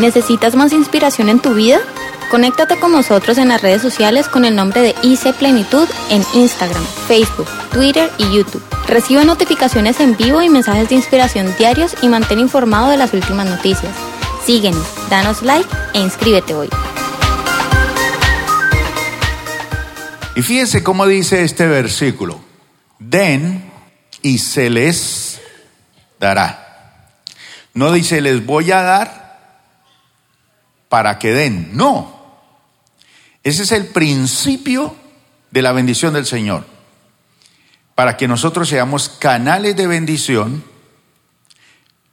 ¿Necesitas más inspiración en tu vida? Conéctate con nosotros en las redes sociales con el nombre de IC Plenitud en Instagram, Facebook, Twitter y YouTube. Recibe notificaciones en vivo y mensajes de inspiración diarios y mantén informado de las últimas noticias. Síguenos, danos like e inscríbete hoy. Y fíjense cómo dice este versículo. Den y se les dará. No dice les voy a dar para que den. No. Ese es el principio de la bendición del Señor. Para que nosotros seamos canales de bendición,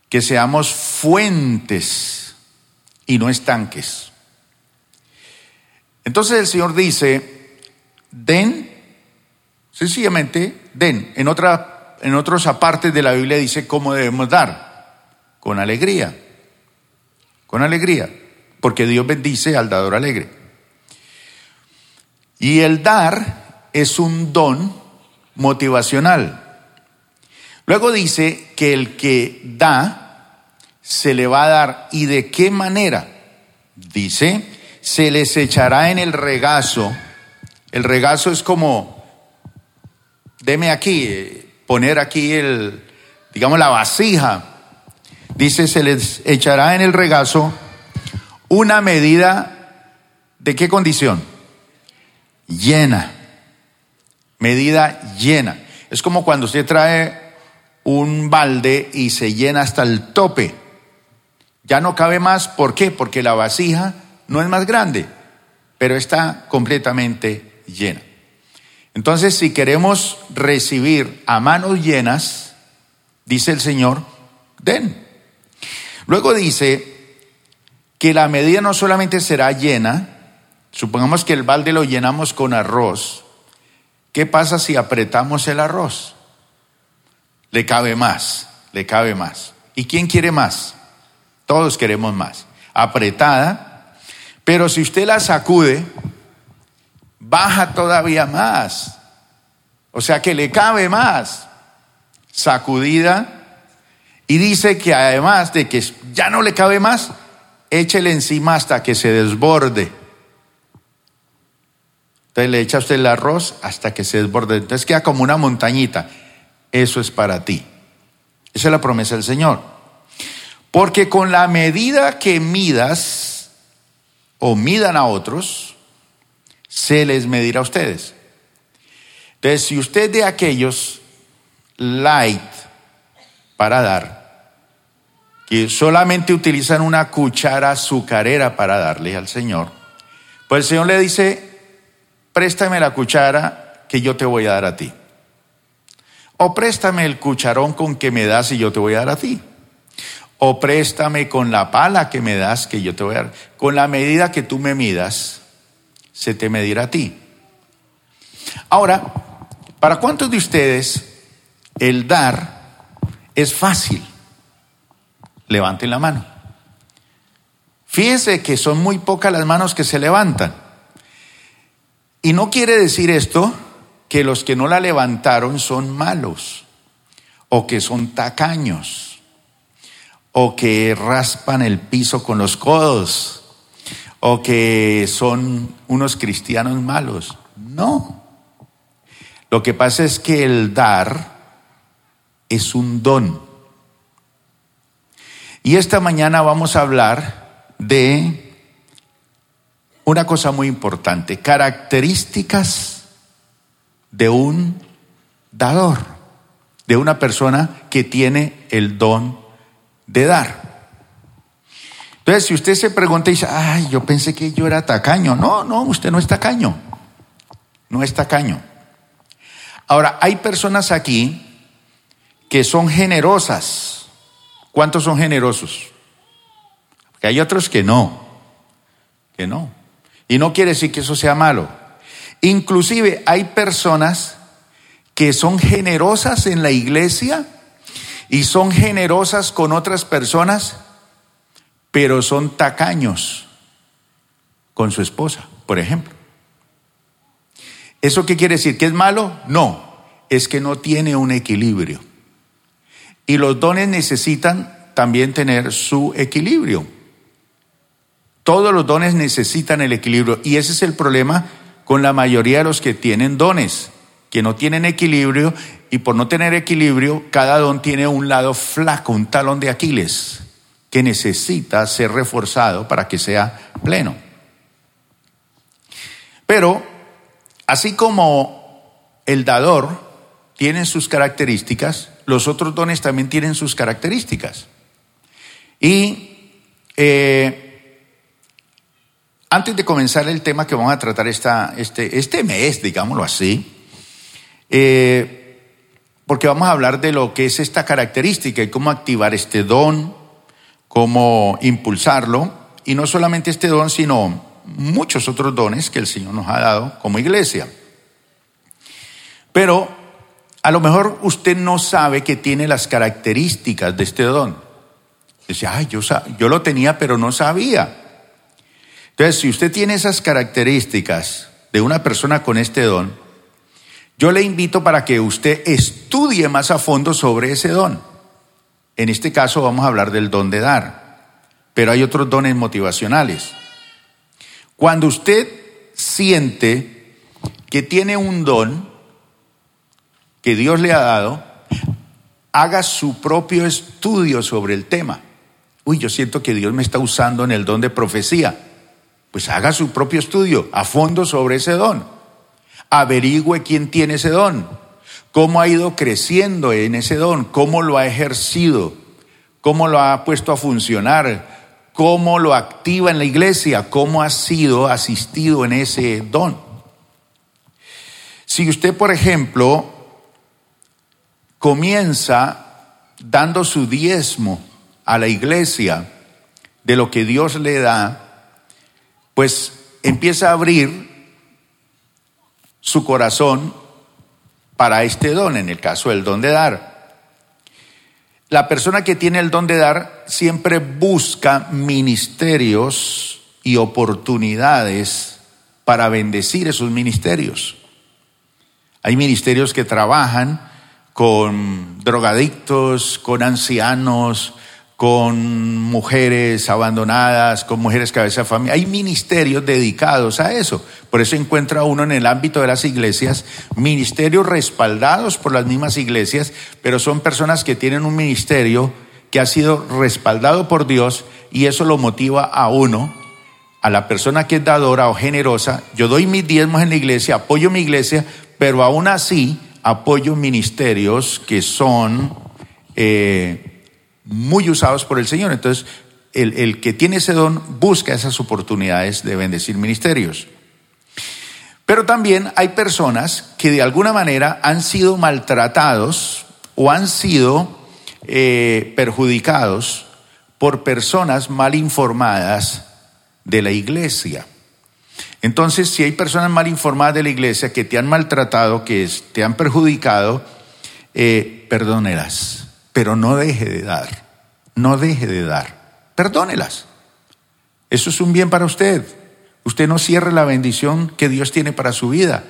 que seamos fuentes y no estanques. Entonces el Señor dice, den, sencillamente den. En, otra, en otras partes de la Biblia dice cómo debemos dar, con alegría, con alegría, porque Dios bendice al dador alegre. Y el dar es un don motivacional. Luego dice que el que da se le va a dar. ¿Y de qué manera? Dice, se les echará en el regazo. El regazo es como, deme aquí, poner aquí el, digamos, la vasija. Dice, se les echará en el regazo una medida de qué condición? llena. Medida llena. Es como cuando usted trae un balde y se llena hasta el tope. Ya no cabe más. ¿Por qué? Porque la vasija no es más grande, pero está completamente llena. Entonces, si queremos recibir a manos llenas, dice el Señor, den. Luego dice que la medida no solamente será llena, Supongamos que el balde lo llenamos con arroz. ¿Qué pasa si apretamos el arroz? Le cabe más, le cabe más. ¿Y quién quiere más? Todos queremos más. Apretada, pero si usted la sacude, baja todavía más. O sea que le cabe más. Sacudida. Y dice que además de que ya no le cabe más, échele encima hasta que se desborde. Entonces le echa usted el arroz hasta que se desborde. Entonces queda como una montañita. Eso es para ti. Esa es la promesa del Señor. Porque con la medida que midas o midan a otros, se les medirá a ustedes. Entonces, si usted de aquellos light para dar, que solamente utilizan una cuchara azucarera para darle al Señor, pues el Señor le dice, préstame la cuchara que yo te voy a dar a ti. O préstame el cucharón con que me das y yo te voy a dar a ti. O préstame con la pala que me das que yo te voy a dar. Con la medida que tú me midas, se te medirá a ti. Ahora, ¿para cuántos de ustedes el dar es fácil? Levanten la mano. Fíjense que son muy pocas las manos que se levantan. Y no quiere decir esto que los que no la levantaron son malos, o que son tacaños, o que raspan el piso con los codos, o que son unos cristianos malos. No. Lo que pasa es que el dar es un don. Y esta mañana vamos a hablar de una cosa muy importante, características de un dador, de una persona que tiene el don de dar. Entonces, si usted se pregunta y dice, ay, yo pensé que yo era tacaño. No, no, usted no es tacaño. No es tacaño. Ahora, hay personas aquí que son generosas. ¿Cuántos son generosos? Porque hay otros que no, que no. Y no quiere decir que eso sea malo. Inclusive hay personas que son generosas en la iglesia y son generosas con otras personas, pero son tacaños con su esposa, por ejemplo. ¿Eso qué quiere decir? ¿Que es malo? No, es que no tiene un equilibrio. Y los dones necesitan también tener su equilibrio. Todos los dones necesitan el equilibrio y ese es el problema con la mayoría de los que tienen dones, que no tienen equilibrio y por no tener equilibrio, cada don tiene un lado flaco, un talón de Aquiles, que necesita ser reforzado para que sea pleno. Pero, así como el dador tiene sus características, los otros dones también tienen sus características. Y eh, antes de comenzar el tema que vamos a tratar esta, este, este mes, digámoslo así, eh, porque vamos a hablar de lo que es esta característica y cómo activar este don, cómo impulsarlo, y no solamente este don, sino muchos otros dones que el Señor nos ha dado como iglesia. Pero a lo mejor usted no sabe que tiene las características de este don. Dice, ay, yo, yo lo tenía, pero no sabía. Entonces, si usted tiene esas características de una persona con este don, yo le invito para que usted estudie más a fondo sobre ese don. En este caso vamos a hablar del don de dar, pero hay otros dones motivacionales. Cuando usted siente que tiene un don que Dios le ha dado, haga su propio estudio sobre el tema. Uy, yo siento que Dios me está usando en el don de profecía. Pues haga su propio estudio a fondo sobre ese don averigüe quién tiene ese don, cómo ha ido creciendo en ese don, cómo lo ha ejercido, cómo lo ha puesto a funcionar, cómo lo activa en la iglesia, cómo ha sido asistido en ese don. Si usted, por ejemplo, comienza dando su diezmo a la iglesia de lo que Dios le da, pues empieza a abrir su corazón para este don, en el caso del don de dar. La persona que tiene el don de dar siempre busca ministerios y oportunidades para bendecir esos ministerios. Hay ministerios que trabajan con drogadictos, con ancianos, con mujeres abandonadas, con mujeres cabeza de familia. Hay ministerios dedicados a eso. Por eso encuentra uno en el ámbito de las iglesias ministerios respaldados por las mismas iglesias, pero son personas que tienen un ministerio que ha sido respaldado por Dios y eso lo motiva a uno, a la persona que es dadora o generosa. Yo doy mis diezmos en la iglesia, apoyo mi iglesia, pero aún así apoyo ministerios que son... Eh, muy usados por el Señor. Entonces, el, que tiene ese don busca esas oportunidades de bendecir ministerios. Pero también hay personas que de alguna manera han sido maltratados o han sido eh, perjudicados por personas mal informadas de la iglesia. Entonces, si hay personas mal informadas de la iglesia que te han maltratado, que te han perjudicado, eh, perdónelas pero no deje de dar, no deje de dar, perdónelas. Eso es un bien para usted. Usted no cierre la bendición que Dios tiene para su vida.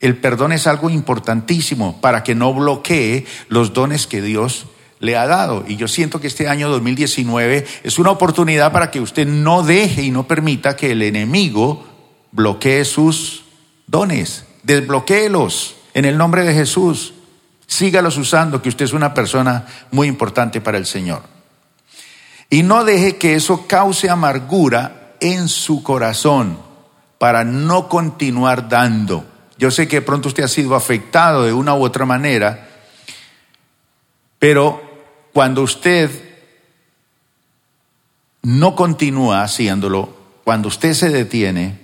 El perdón es algo importantísimo para que no bloquee los dones que Dios le ha dado. Y yo siento que este año 2019 es una oportunidad para que usted no deje y no permita que el enemigo bloquee sus dones. Desbloquéelos en el nombre de Jesús. Sígalos usando, que usted es una persona muy importante para el Señor. Y no deje que eso cause amargura en su corazón para no continuar dando. Yo sé que pronto usted ha sido afectado de una u otra manera, pero cuando usted no continúa haciéndolo, cuando usted se detiene,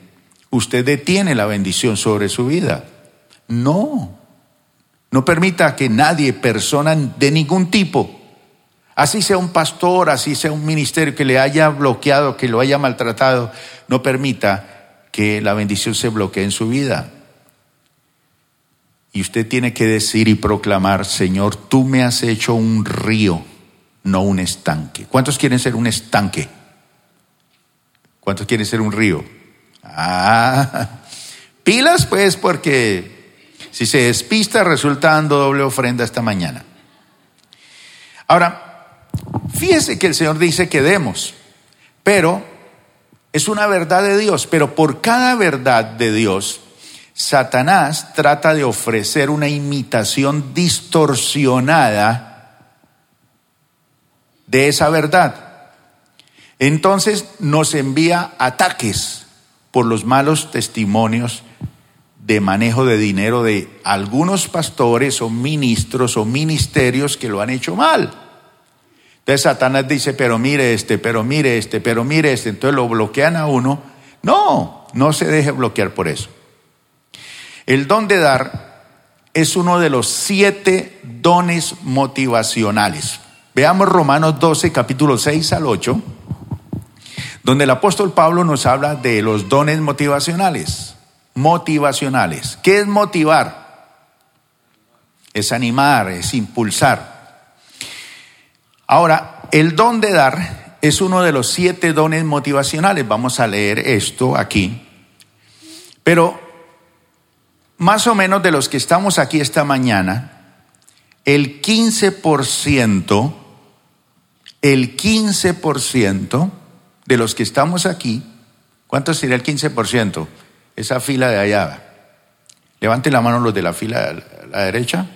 usted detiene la bendición sobre su vida. No, no permita que nadie, persona de ningún tipo, así sea un pastor, así sea un ministerio que le haya bloqueado, que lo haya maltratado, no permita que la bendición se bloquee en su vida. Y usted tiene que decir y proclamar, Señor, tú me has hecho un río, no un estanque. ¿Cuántos quieren ser un estanque? ¿Cuántos quieren ser un río? Ah, pilas pues porque si se despista, resulta dando doble ofrenda esta mañana. Ahora, fíjese que el Señor dice que demos, pero Es una verdad de Dios, pero por cada verdad de Dios, Satanás trata de ofrecer una imitación distorsionada de esa verdad. Entonces nos envía ataques por los malos testimonios de manejo de dinero de algunos pastores o ministros o ministerios que lo han hecho mal. Entonces Satanás dice, pero mire este, pero mire este, pero mire este. Entonces lo bloquean a uno. No, no se deje bloquear por eso. El don de dar es uno de los siete dones motivacionales. Veamos Romanos 12, capítulo 6 al 8, donde el apóstol Pablo nos habla de los dones motivacionales. Motivacionales. ¿Qué es motivar? Es animar, es impulsar. Ahora, el don de dar es uno de los siete dones motivacionales. Vamos a leer esto aquí. Pero más o menos de los que estamos aquí esta mañana, el 15%, el 15% de los que estamos aquí, ¿cuánto sería el 15%? Esa fila de allá. Levanten la mano los de la fila a la derecha.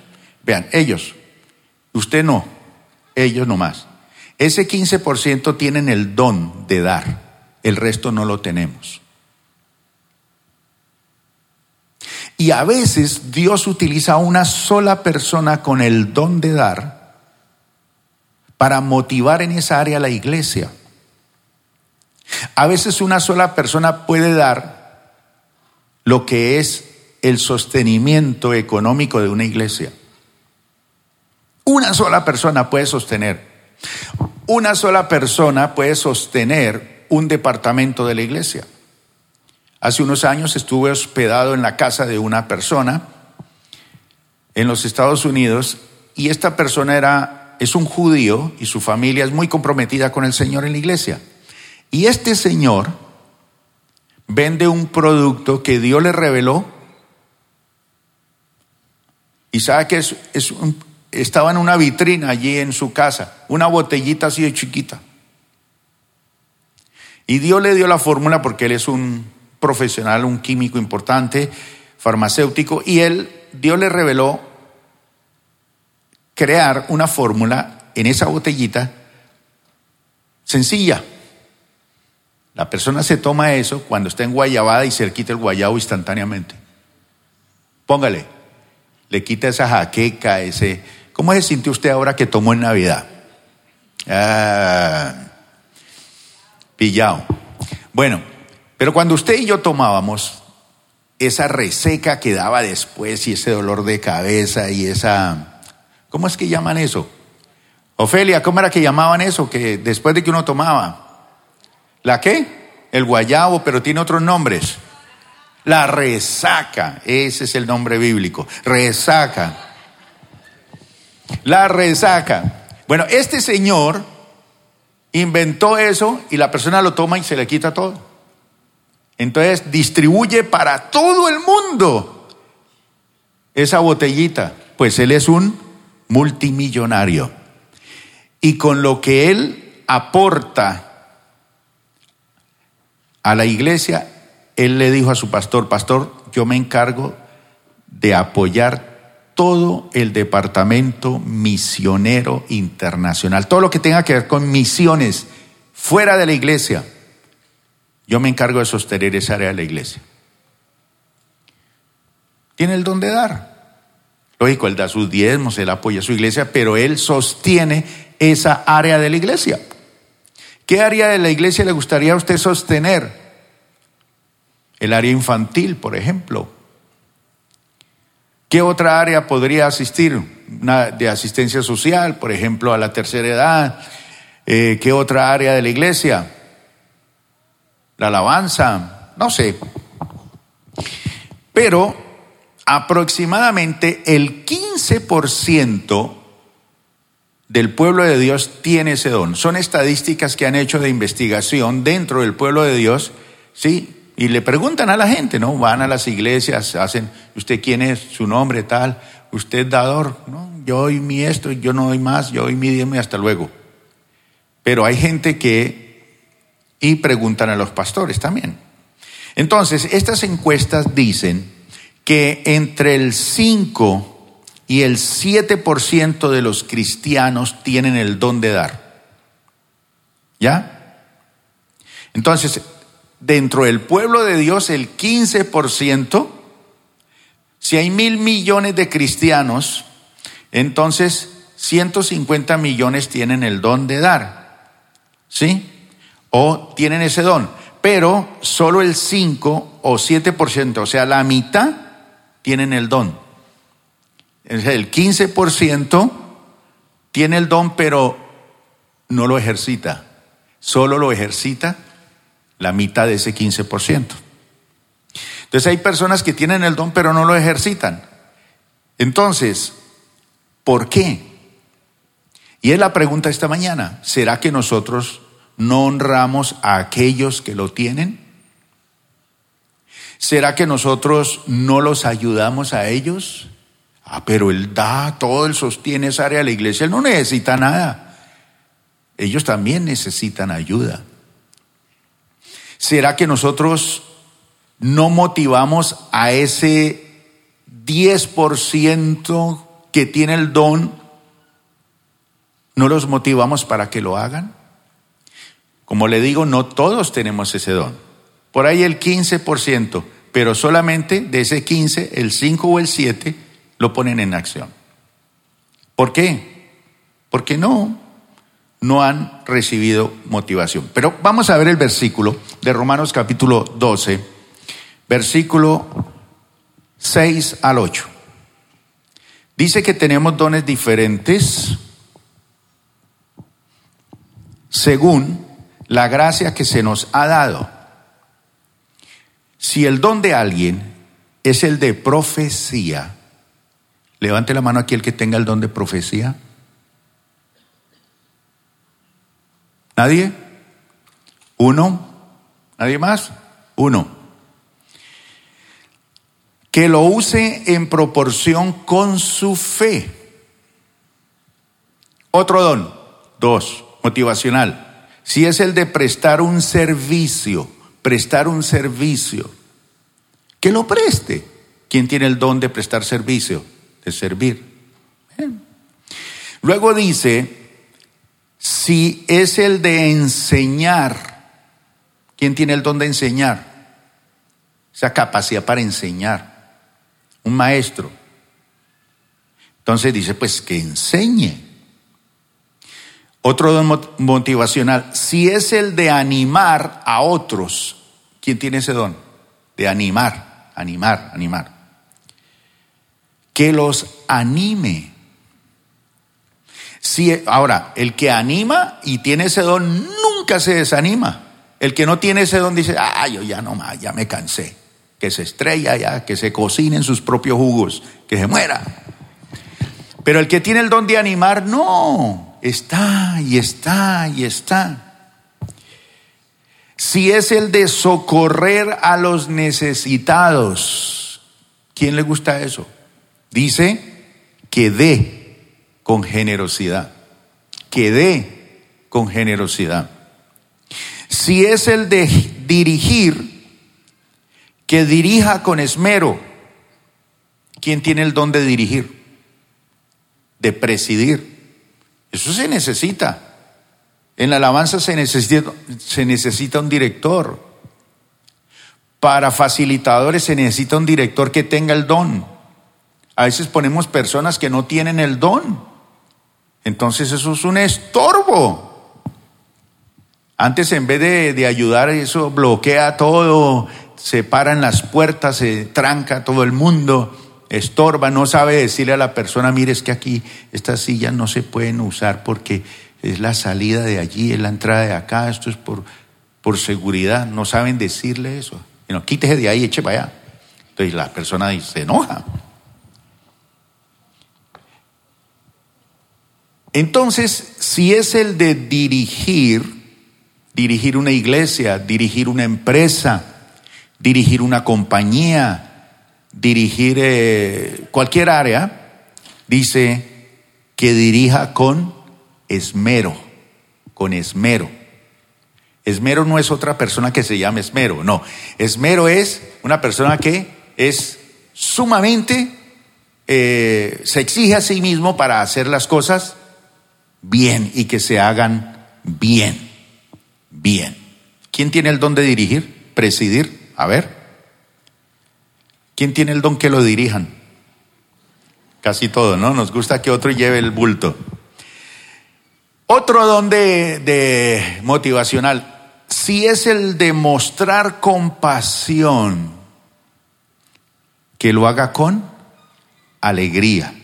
Vean, ellos, usted no, ellos nomás. Ese 15% tienen el don de dar, el resto no lo tenemos. Y a veces Dios utiliza a una sola persona con el don de dar para motivar en esa área la iglesia. A veces una sola persona puede dar lo que es el sostenimiento económico de una iglesia. Una sola persona puede sostener. Una sola persona puede sostener un departamento de la iglesia. Hace unos años estuve hospedado en la casa de una persona en los Estados Unidos y esta persona era, es un judío y su familia es muy comprometida con el Señor en la iglesia. Y este señor vende un producto que Dios le reveló y sabe que es, estaba en una vitrina allí en su casa, una botellita así de chiquita. Y Dios le dio la fórmula porque él es un profesional, un químico importante, farmacéutico, y él, Dios le reveló crear una fórmula en esa botellita sencilla. La persona se toma eso cuando está en guayabada y se le quita el guayabo instantáneamente. Póngale, le quita esa jaqueca, ese... ¿Cómo se sintió usted ahora que tomó en Navidad? Ah, pillado. Bueno, pero cuando usted y yo tomábamos, esa reseca que daba después y ese dolor de cabeza y esa... ¿Cómo es que llaman eso? Ofelia, ¿cómo era que llamaban eso? Que después de que uno tomaba. ¿La qué? El guayabo, pero tiene otros nombres. La resaca, ese es el nombre bíblico. Resaca. La resaca. Bueno, este señor inventó eso y la persona lo toma y se le quita todo. Entonces distribuye para todo el mundo esa botellita, pues él es un multimillonario. Y con lo que él aporta a la iglesia, él le dijo a su pastor, pastor, yo me encargo de apoyar todo el departamento misionero internacional, todo lo que tenga que ver con misiones fuera de la iglesia. Yo me encargo de sostener esa área de la iglesia. Tiene el don de dar. Lógico, él da sus diezmos, él apoya a su iglesia, pero él sostiene esa área de la iglesia. ¿Qué área de la iglesia le gustaría a usted sostener? El área infantil, por ejemplo. ¿Qué otra área podría asistir? Una de asistencia social, por ejemplo, a la tercera edad. Eh, ¿Qué otra área de la iglesia? La alabanza, no sé. Pero aproximadamente el 15% del pueblo de Dios tiene ese don. Son estadísticas que han hecho de investigación dentro del pueblo de Dios, ¿sí? Y le preguntan a la gente, ¿no? Van a las iglesias, hacen, ¿usted quién es? ¿Su nombre tal? ¿Usted dador? No, yo doy mi esto, yo no doy más, yo doy mi diezmo y hasta luego. Pero hay gente que y preguntan a los pastores también. Entonces, estas encuestas dicen que entre el 5 y el 7% de los cristianos tienen el don de dar. ¿Ya? Entonces, dentro del pueblo de Dios, el 15%, si hay mil millones de cristianos, entonces 150 millones tienen el don de dar. ¿Sí? O tienen ese don. Pero solo el 5 o 7%, o sea, la mitad, tienen el don. El 15% tiene el don, pero no lo ejercita. Solo lo ejercita la mitad de ese 15%. Entonces hay personas que tienen el don pero no lo ejercitan. Entonces, ¿por qué? Y es la pregunta esta mañana. ¿Será que nosotros no honramos a aquellos que lo tienen? ¿Será que nosotros no los ayudamos a ellos? Ah, pero Él da, todo Él sostiene esa área de la iglesia, Él no necesita nada. Ellos también necesitan ayuda. ¿Será que nosotros no motivamos a ese 10% que tiene el don? ¿No los motivamos para que lo hagan? Como le digo, no todos tenemos ese don. Por ahí el 15%, pero solamente de ese 15, el 5 o el 7 lo ponen en acción. ¿Por qué? Porque no, no han recibido motivación. Pero vamos a ver el versículo de Romanos capítulo 12, versículo 6 al 8. Dice que tenemos dones diferentes según la gracia que se nos ha dado. Si el don de alguien es el de profecía, levante la mano aquí el que tenga el don de profecía. ¿Nadie? ¿Uno? ¿Nadie más? Uno. Que lo use en proporción con su fe. Otro don. Dos. Motivacional. Si es el de prestar un servicio, prestar un servicio, que lo preste. ¿Quién tiene el don de prestar servicio? De servir. Luego dice, si es el de enseñar, ¿quién tiene el don de enseñar? Esa capacidad para enseñar. Un maestro. Entonces dice, pues que enseñe. Otro don motivacional, si es el de animar a otros, ¿quién tiene ese don? De animar, animar, animar. Que los anime. Si, ahora, el que anima y tiene ese don nunca se desanima. El que no tiene ese don dice, ah, yo ya no más, ya me cansé. Que se estrella ya, que se cocine en sus propios jugos, que se muera. Pero el que tiene el don de animar, no, está y está y está. Si es el de socorrer a los necesitados, ¿quién le gusta eso? Dice que dé con generosidad. Que dé con generosidad. Si es el de dirigir, que dirija con esmero. ¿Quién tiene el don de dirigir? De presidir. Eso se necesita. En la alabanza se necesita, se necesita un director. Para facilitadores se necesita un director que tenga el don. A veces ponemos personas que no tienen el don. Entonces eso es un estorbo. Antes en vez de, ayudar, eso bloquea todo, se paran las puertas, se tranca todo el mundo, estorba, no sabe decirle a la persona, mire, es que aquí estas sillas no se pueden usar porque es la salida de allí, es la entrada de acá, esto es por, por seguridad, no saben decirle eso. No, quítese de ahí, eche para allá. Entonces la persona se enoja. Entonces, si es el de dirigir, dirigir una iglesia, dirigir una empresa, dirigir una compañía, dirigir eh, cualquier área, dice que dirija con esmero, con esmero. Esmero no es otra persona que se llame esmero, no. Esmero es una persona que es sumamente, eh, se exige a sí mismo para hacer las cosas bien y que se hagan bien, bien. ¿Quién tiene el don de dirigir, presidir? A ver. ¿Quién tiene el don que lo dirijan? Casi todo, ¿no? Nos gusta que otro lleve el bulto. Otro don de, motivacional, si es el de mostrar compasión, que lo haga con alegría,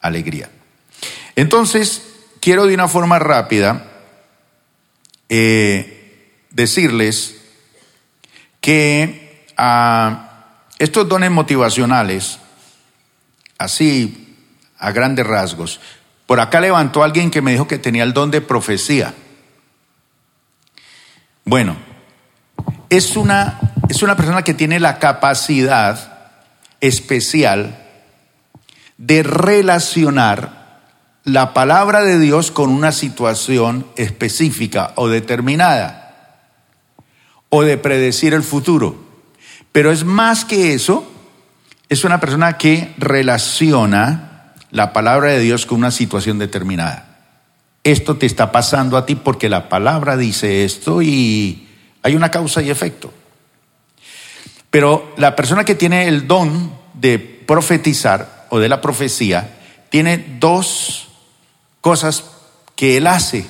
alegría. Entonces, quiero de una forma rápida eh, decirles que ah, estos dones motivacionales, así a grandes rasgos, por acá levantó alguien que me dijo que tenía el don de profecía. Bueno, es una, es una persona que tiene la capacidad especial de relacionar la palabra de Dios con una situación específica o determinada, o de predecir el futuro. Pero es más que eso, es una persona que relaciona la palabra de Dios con una situación determinada esto te está pasando a ti porque la palabra dice esto y hay una causa y efecto. Pero la persona que tiene el don de profetizar o de la profecía tiene dos cosas que él hace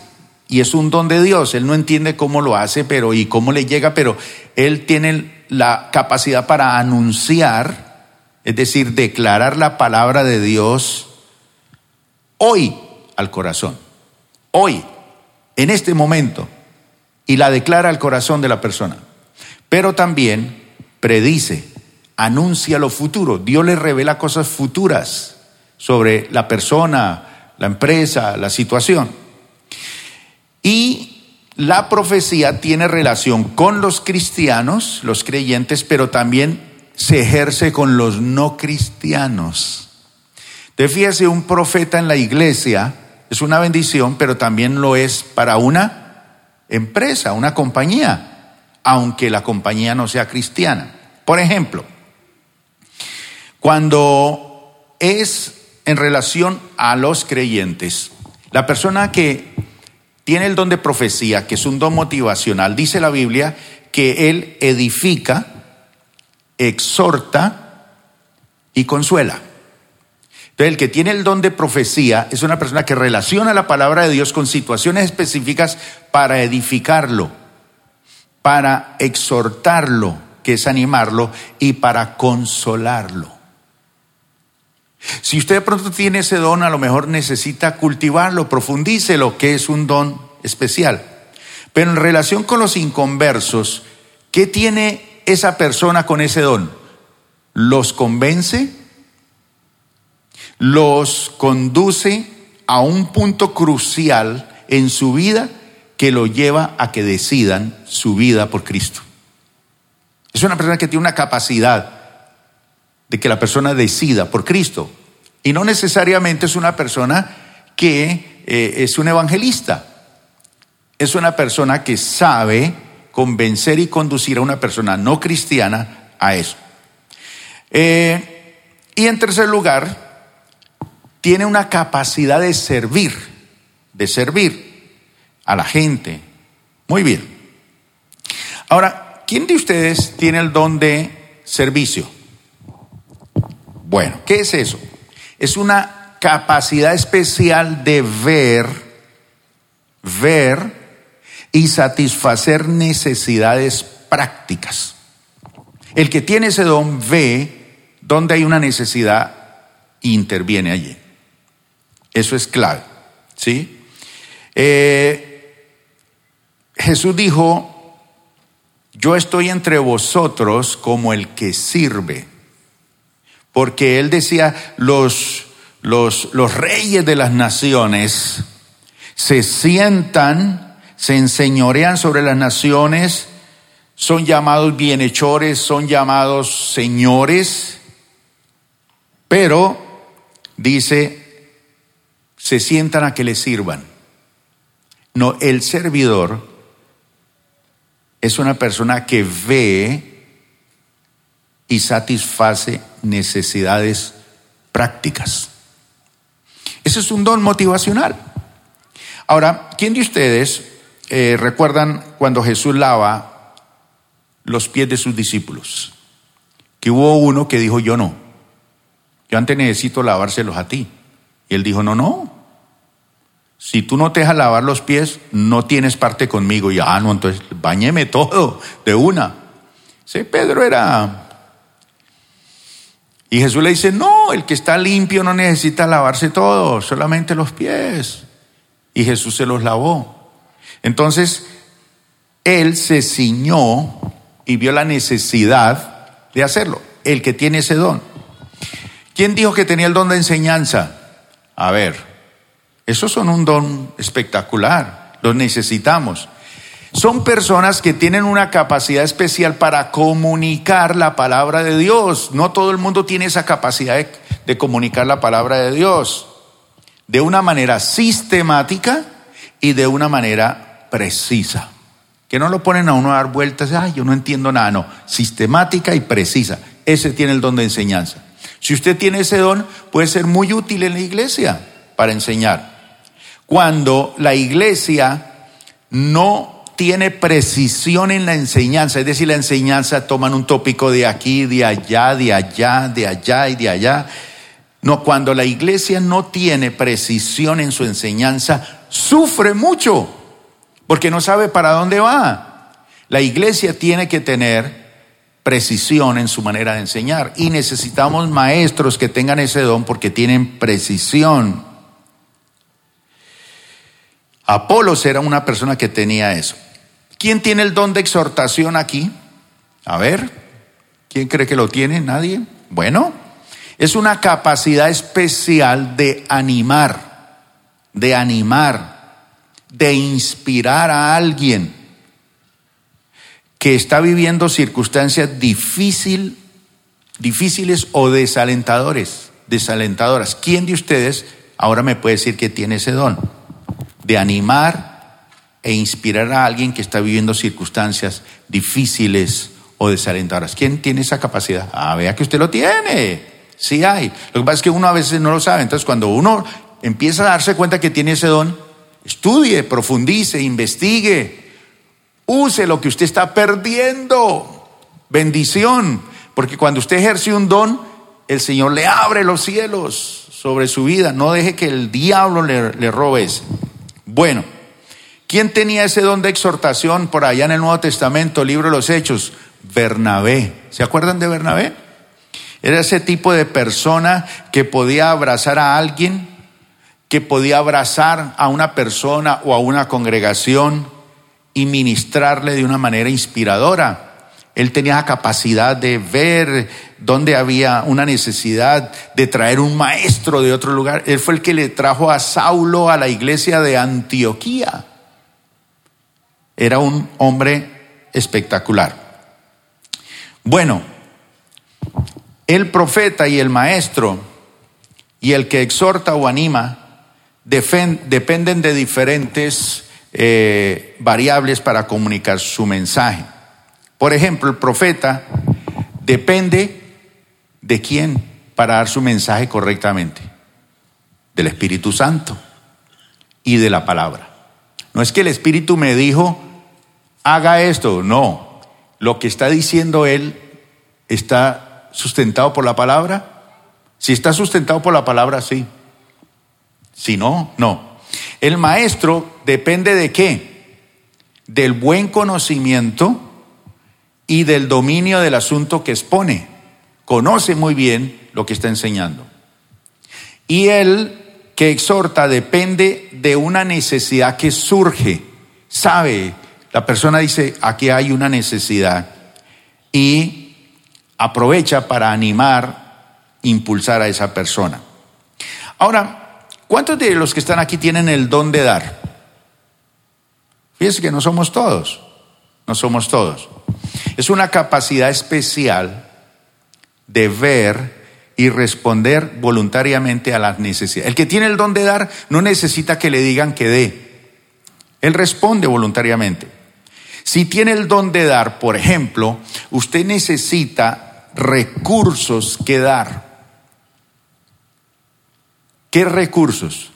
y es un don de Dios. Él no entiende cómo lo hace, pero y cómo le llega, pero él tiene la capacidad para anunciar, es decir, declarar la palabra de Dios hoy al corazón hoy, en este momento, y la declara al corazón de la persona. Pero también predice, anuncia lo futuro. Dios le revela cosas futuras sobre la persona, la empresa, la situación. Y la profecía tiene relación con los cristianos, los creyentes, pero también se ejerce con los no cristianos. Te fíjese, un profeta en la iglesia es una bendición, pero también lo es para una empresa, una compañía, aunque la compañía no sea cristiana. Por ejemplo, cuando es en relación a los creyentes, la persona que tiene el don de profecía, que es un don motivacional, dice la Biblia que él edifica, exhorta y consuela. Entonces, el que tiene el don de profecía es una persona que relaciona la palabra de Dios con situaciones específicas para edificarlo, para exhortarlo, que es animarlo, y para consolarlo. Si usted de pronto tiene ese don, a lo mejor necesita cultivarlo, profundícelo, que es un don especial. Pero en relación con los inconversos, ¿qué tiene esa persona con ese don? ¿Los convence? los conduce a un punto crucial en su vida que lo lleva a que decidan su vida por Cristo. Es una persona que tiene una capacidad de que la persona decida por Cristo. Y no necesariamente es una persona que eh, es un evangelista. Es una persona que sabe convencer y conducir a una persona no cristiana a eso. Eh, y en tercer lugar, tiene una capacidad de servir, de servir a la gente. Muy bien. Ahora, ¿quién de ustedes tiene el don de servicio? Bueno, ¿qué es eso? Es una capacidad especial de ver, ver y satisfacer necesidades prácticas. El que tiene ese don ve dónde hay una necesidad e interviene allí. Eso es clave. ¿Sí? Eh, Jesús dijo, yo estoy entre vosotros como el que sirve. Porque él decía, los, los, los reyes de las naciones se sientan, se enseñorean sobre las naciones, son llamados bienhechores, son llamados señores, pero dice, se sientan a que le sirvan. No, el servidor es una persona que ve y satisface necesidades prácticas. Ese es un don motivacional. Ahora, ¿quién de ustedes eh, recuerdan cuando Jesús lava los pies de sus discípulos? Que hubo uno que dijo, yo no. Yo antes necesito lavárselos a ti. Y él dijo, no, no. Si tú no te dejas lavar los pies, no tienes parte conmigo. Y, ah, no, entonces bañeme todo de una. Sí, Pedro era y Jesús le dice, no, el que está limpio no necesita lavarse todo, solamente los pies. Y Jesús se los lavó. Entonces, él se ciñó y vio la necesidad de hacerlo, el que tiene ese don. ¿Quién dijo que tenía el don de enseñanza? A ver, esos son un don espectacular, los necesitamos. Son personas que tienen una capacidad especial para comunicar la palabra de Dios. No todo el mundo tiene esa capacidad de, comunicar la palabra de Dios de una manera sistemática y de una manera precisa. Que no lo ponen a uno a dar vueltas, ay, yo no entiendo nada, no, sistemática y precisa. Ese tiene el don de enseñanza. Si usted tiene ese don, puede ser muy útil en la iglesia para enseñar. Cuando la iglesia no tiene precisión en la enseñanza, es decir, la enseñanza toman un tópico de aquí, de allá, de allá, de allá y de allá. No, cuando la iglesia no tiene precisión en su enseñanza, sufre mucho, porque no sabe para dónde va. La iglesia tiene que tener precisión en su manera de enseñar y necesitamos maestros que tengan ese don porque tienen precisión. Apolos era una persona que tenía eso. ¿Quién tiene el don de exhortación aquí? A ver, ¿quién cree que lo tiene? ¿Nadie? Bueno, es una capacidad especial de animar, de animar, de inspirar a alguien que está viviendo circunstancias difícil, difíciles o desalentadores, desalentadoras. ¿Quién de ustedes ahora me puede decir que tiene ese don? De animar e inspirar a alguien que está viviendo circunstancias difíciles o desalentadoras. ¿Quién tiene esa capacidad? Ah, vea que usted lo tiene. Sí hay. Lo que pasa es que uno a veces no lo sabe. Entonces, cuando uno empieza a darse cuenta que tiene ese don, estudie, profundice, investigue, use lo que usted está perdiendo. Bendición. Porque cuando usted ejerce un don, el Señor le abre los cielos sobre su vida. No deje que el diablo le, robe. Bueno, ¿quién tenía ese don de exhortación por allá en el Nuevo Testamento, libro de los Hechos? Bernabé. ¿Se acuerdan de Bernabé? Era ese tipo de persona que podía abrazar a alguien, que podía abrazar a una persona o a una congregación y ministrarle de una manera inspiradora. Él tenía la capacidad de ver dónde había una necesidad de traer un maestro de otro lugar. Él fue el que le trajo a Saulo a la iglesia de Antioquía. Era un hombre espectacular. Bueno, el profeta y el maestro y el que exhorta o anima dependen de diferentes eh, variables para comunicar su mensaje. Por ejemplo, el profeta depende de quién para dar su mensaje correctamente. Del Espíritu Santo y de la palabra. No es que el Espíritu me dijo, haga esto, no. Lo que está diciendo él está sustentado por la palabra. Si está sustentado por la palabra, sí. Si no, no. El maestro depende de qué? Del buen conocimiento y del dominio del asunto que expone. Conoce muy bien lo que está enseñando. Y él que exhorta depende de una necesidad que surge. Sabe, la persona dice, aquí hay una necesidad. Y aprovecha para animar, impulsar a esa persona. Ahora, ¿cuántos de los que están aquí tienen el don de dar? Fíjense que no somos todos, no somos todos. Es una capacidad especial de ver y responder voluntariamente a las necesidades. El que tiene el don de dar no necesita que le digan que dé. Él responde voluntariamente. Si tiene el don de dar, por ejemplo, usted necesita recursos que dar. ¿Qué recursos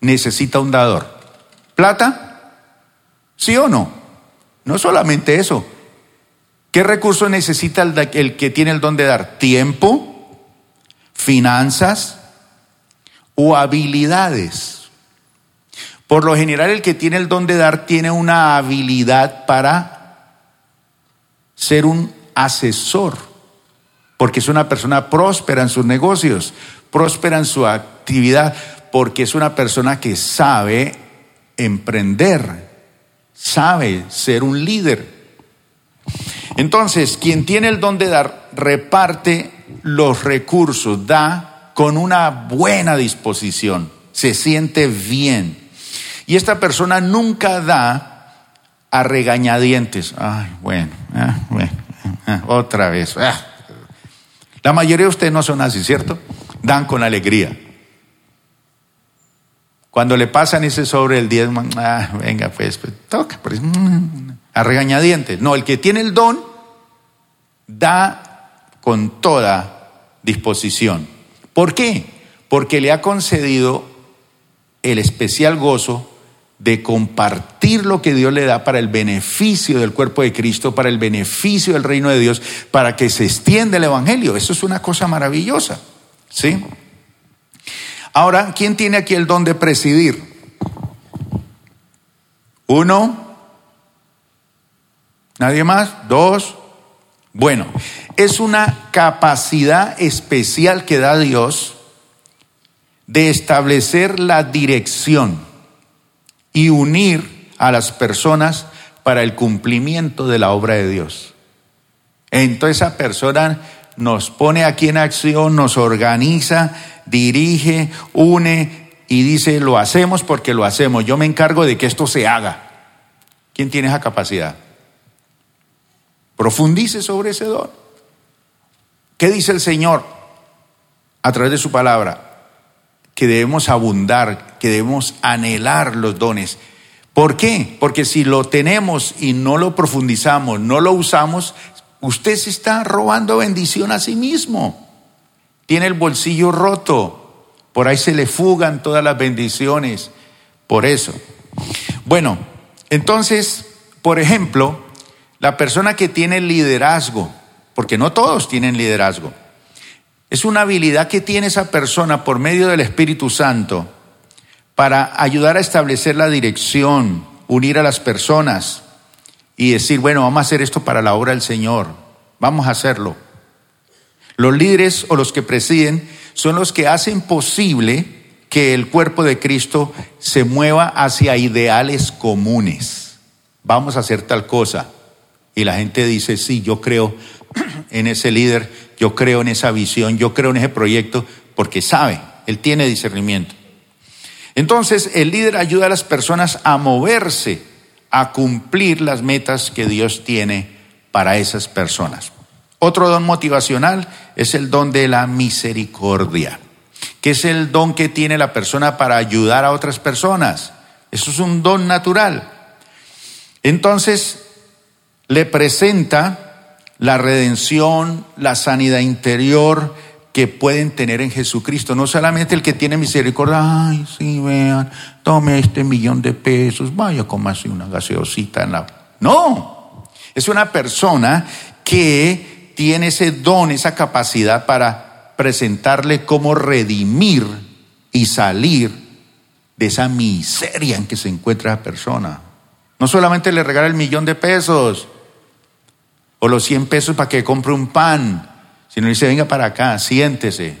necesita un dador? ¿Plata? ¿Sí o no? No solamente eso. ¿Qué recursos necesita el, que tiene el don de dar? ¿Tiempo? ¿Finanzas? ¿O habilidades? Por lo general el que tiene el don de dar tiene una habilidad para ser un asesor, porque es una persona próspera en sus negocios, próspera en su actividad, porque es una persona que sabe emprender, sabe ser un líder. Entonces, quien tiene el don de dar, reparte los recursos, da con una buena disposición, se siente bien. Y esta persona nunca da a regañadientes. Ay, bueno, ah, bueno ah, otra vez. Ah. La mayoría de ustedes no son así, ¿cierto? Dan con alegría. Cuando le pasan ese sobre el diezmo, venga, pues, pues toca, pues, a regañadientes. No, el que tiene el don da con toda disposición. ¿Por qué? Porque le ha concedido el especial gozo de compartir lo que Dios le da para el beneficio del cuerpo de Cristo, para el beneficio del reino de Dios, para que se extienda el Evangelio. Eso es una cosa maravillosa. ¿Sí? Ahora, ¿quién tiene aquí el don de presidir? Uno. ¿Nadie más? Dos. Bueno, es una capacidad especial que da Dios de establecer la dirección y unir a las personas para el cumplimiento de la obra de Dios. Entonces esa persona nos pone aquí en acción, nos organiza, dirige, une y dice, lo hacemos porque lo hacemos. Yo me encargo de que esto se haga. ¿Quién tiene esa capacidad? Profundice sobre ese don. ¿Qué dice el Señor a través de su palabra? que debemos abundar, que debemos anhelar los dones. ¿Por qué? Porque si lo tenemos y no lo profundizamos, no lo usamos, usted se está robando bendición a sí mismo. Tiene el bolsillo roto, por ahí se le fugan todas las bendiciones. Por eso. Bueno, entonces, por ejemplo, la persona que tiene liderazgo, porque no todos tienen liderazgo, es una habilidad que tiene esa persona por medio del Espíritu Santo para ayudar a establecer la dirección, unir a las personas y decir, bueno, vamos a hacer esto para la obra del Señor, vamos a hacerlo. Los líderes o los que presiden son los que hacen posible que el cuerpo de Cristo se mueva hacia ideales comunes. Vamos a hacer tal cosa. Y la gente dice, sí, yo creo en ese líder yo creo en esa visión, yo creo en ese proyecto, porque sabe, él tiene discernimiento. Entonces, el líder ayuda a las personas a moverse, a cumplir las metas que Dios tiene para esas personas. Otro don motivacional es el don de la misericordia, que es el don que tiene la persona para ayudar a otras personas. Eso es un don natural. Entonces, le presenta la redención, la sanidad interior que pueden tener en Jesucristo. No solamente el que tiene misericordia, ay, sí, vean, tome este millón de pesos, vaya, así una gaseosita en la... No, es una persona que tiene ese don, esa capacidad para presentarle cómo redimir y salir de esa miseria en que se encuentra la persona. No solamente le regala el millón de pesos, o los 100 pesos para que compre un pan, sino dice, venga para acá, siéntese,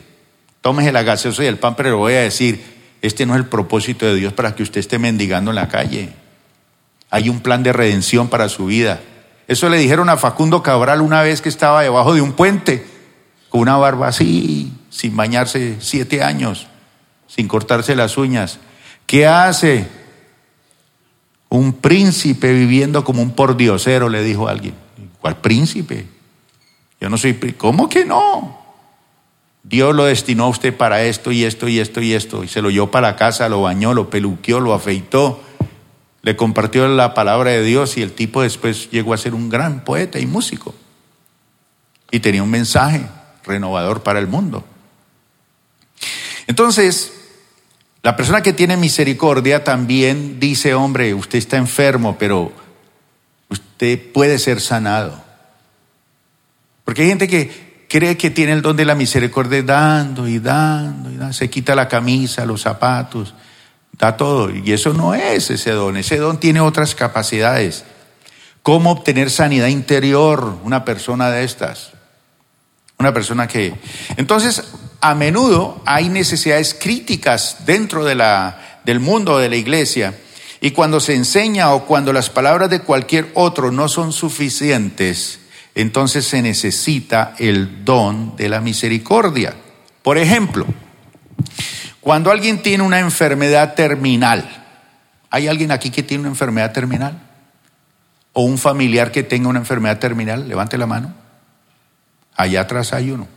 tómese la gaseosa y el pan, pero le voy a decir, este no es el propósito de Dios para que usted esté mendigando en la calle. Hay un plan de redención para su vida. Eso le dijeron a Facundo Cabral una vez que estaba debajo de un puente, con una barba así, sin bañarse siete años, sin cortarse las uñas. ¿Qué hace? Un príncipe viviendo como un pordiosero, le dijo alguien. ¿Cuál príncipe? Yo no soy ¿Cómo que no? Dios lo destinó a usted para esto y esto y esto y esto. Y se lo llevó para la casa, lo bañó, lo peluqueó, lo afeitó. le compartió la palabra de Dios y el tipo después llegó a ser un gran poeta y músico. Y tenía un mensaje renovador para el mundo. Entonces, la persona que tiene misericordia también dice, hombre, usted está enfermo, pero usted puede ser sanado. Porque hay gente que cree que tiene el don de la misericordia dando y dando y dando, se quita la camisa, los zapatos da todo. Y eso no es ese don. Ese don tiene otras capacidades. ¿Cómo obtener sanidad interior una persona de estas? Una persona que... Entonces, a menudo hay necesidades críticas dentro de la, del mundo de la iglesia. Y cuando se enseña o cuando las palabras de cualquier otro no son suficientes, entonces se necesita el don de la misericordia. Por ejemplo, cuando alguien tiene una enfermedad terminal, ¿hay alguien aquí que tiene una enfermedad terminal? ¿O un familiar que tenga una enfermedad terminal? Levante la mano. Allá atrás hay uno.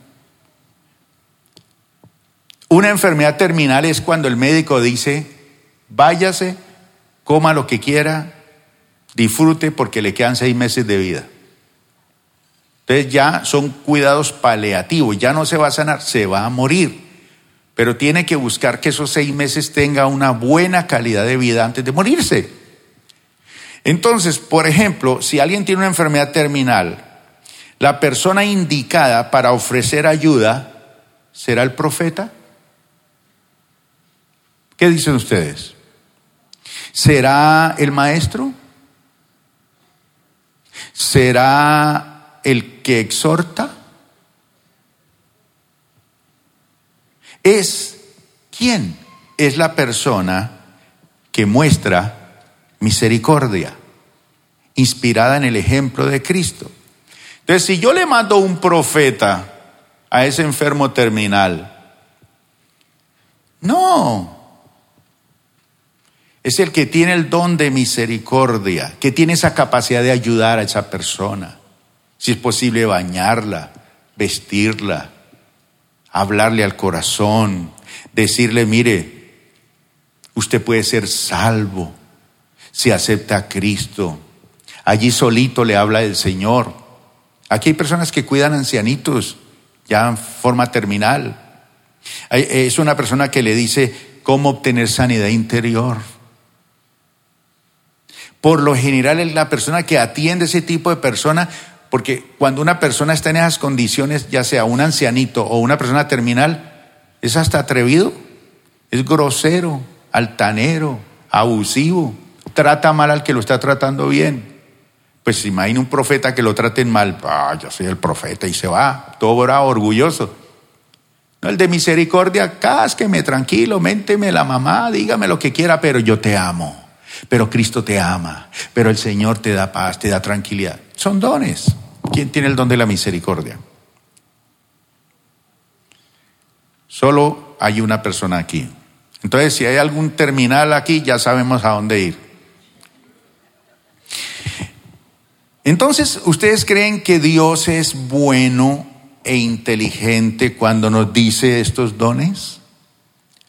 Una enfermedad terminal es cuando el médico dice, váyase, coma lo que quiera, disfrute porque le quedan seis meses de vida. Entonces ya son cuidados paliativos, ya no se va a sanar, se va a morir pero tiene que buscar que esos seis meses tenga una buena calidad de vida antes de morirse. Entonces, por ejemplo, si alguien tiene una enfermedad terminal, la persona indicada para ofrecer ayuda será el profeta. ¿Qué dicen ustedes? ¿Será el maestro? ¿Será el que exhorta? es quién es la persona que muestra misericordia, inspirada en el ejemplo de Cristo. Entonces, si yo le mando un profeta a ese enfermo terminal, no, es el que tiene el don de misericordia, que tiene esa capacidad de ayudar a esa persona, si es posible bañarla, vestirla, hablarle al corazón, decirle, mire, usted puede ser salvo si acepta a Cristo. Allí solito le habla del Señor. Aquí hay personas que cuidan ancianitos ya en forma terminal. Es una persona que le dice cómo obtener sanidad interior. Por lo general es la persona que atiende ese tipo de persona porque cuando una persona está en esas condiciones, ya sea un ancianito o una persona terminal, es hasta atrevido, es grosero, altanero, abusivo, trata mal al que lo está tratando bien. Pues imagina un profeta que lo traten mal, ah, yo soy el profeta y se va, todo bravo, orgulloso. No, el de misericordia, cásqueme tranquilo, ménteme la mamá, dígame lo que quiera, pero yo te amo. Pero Cristo te ama, pero el Señor te da paz, te da tranquilidad. Son dones. ¿Quién tiene el don de la misericordia? Solo hay una persona aquí. Entonces, si hay algún terminal aquí, ya sabemos a dónde ir. Entonces, ¿ustedes creen que Dios es bueno e inteligente cuando nos dice estos dones?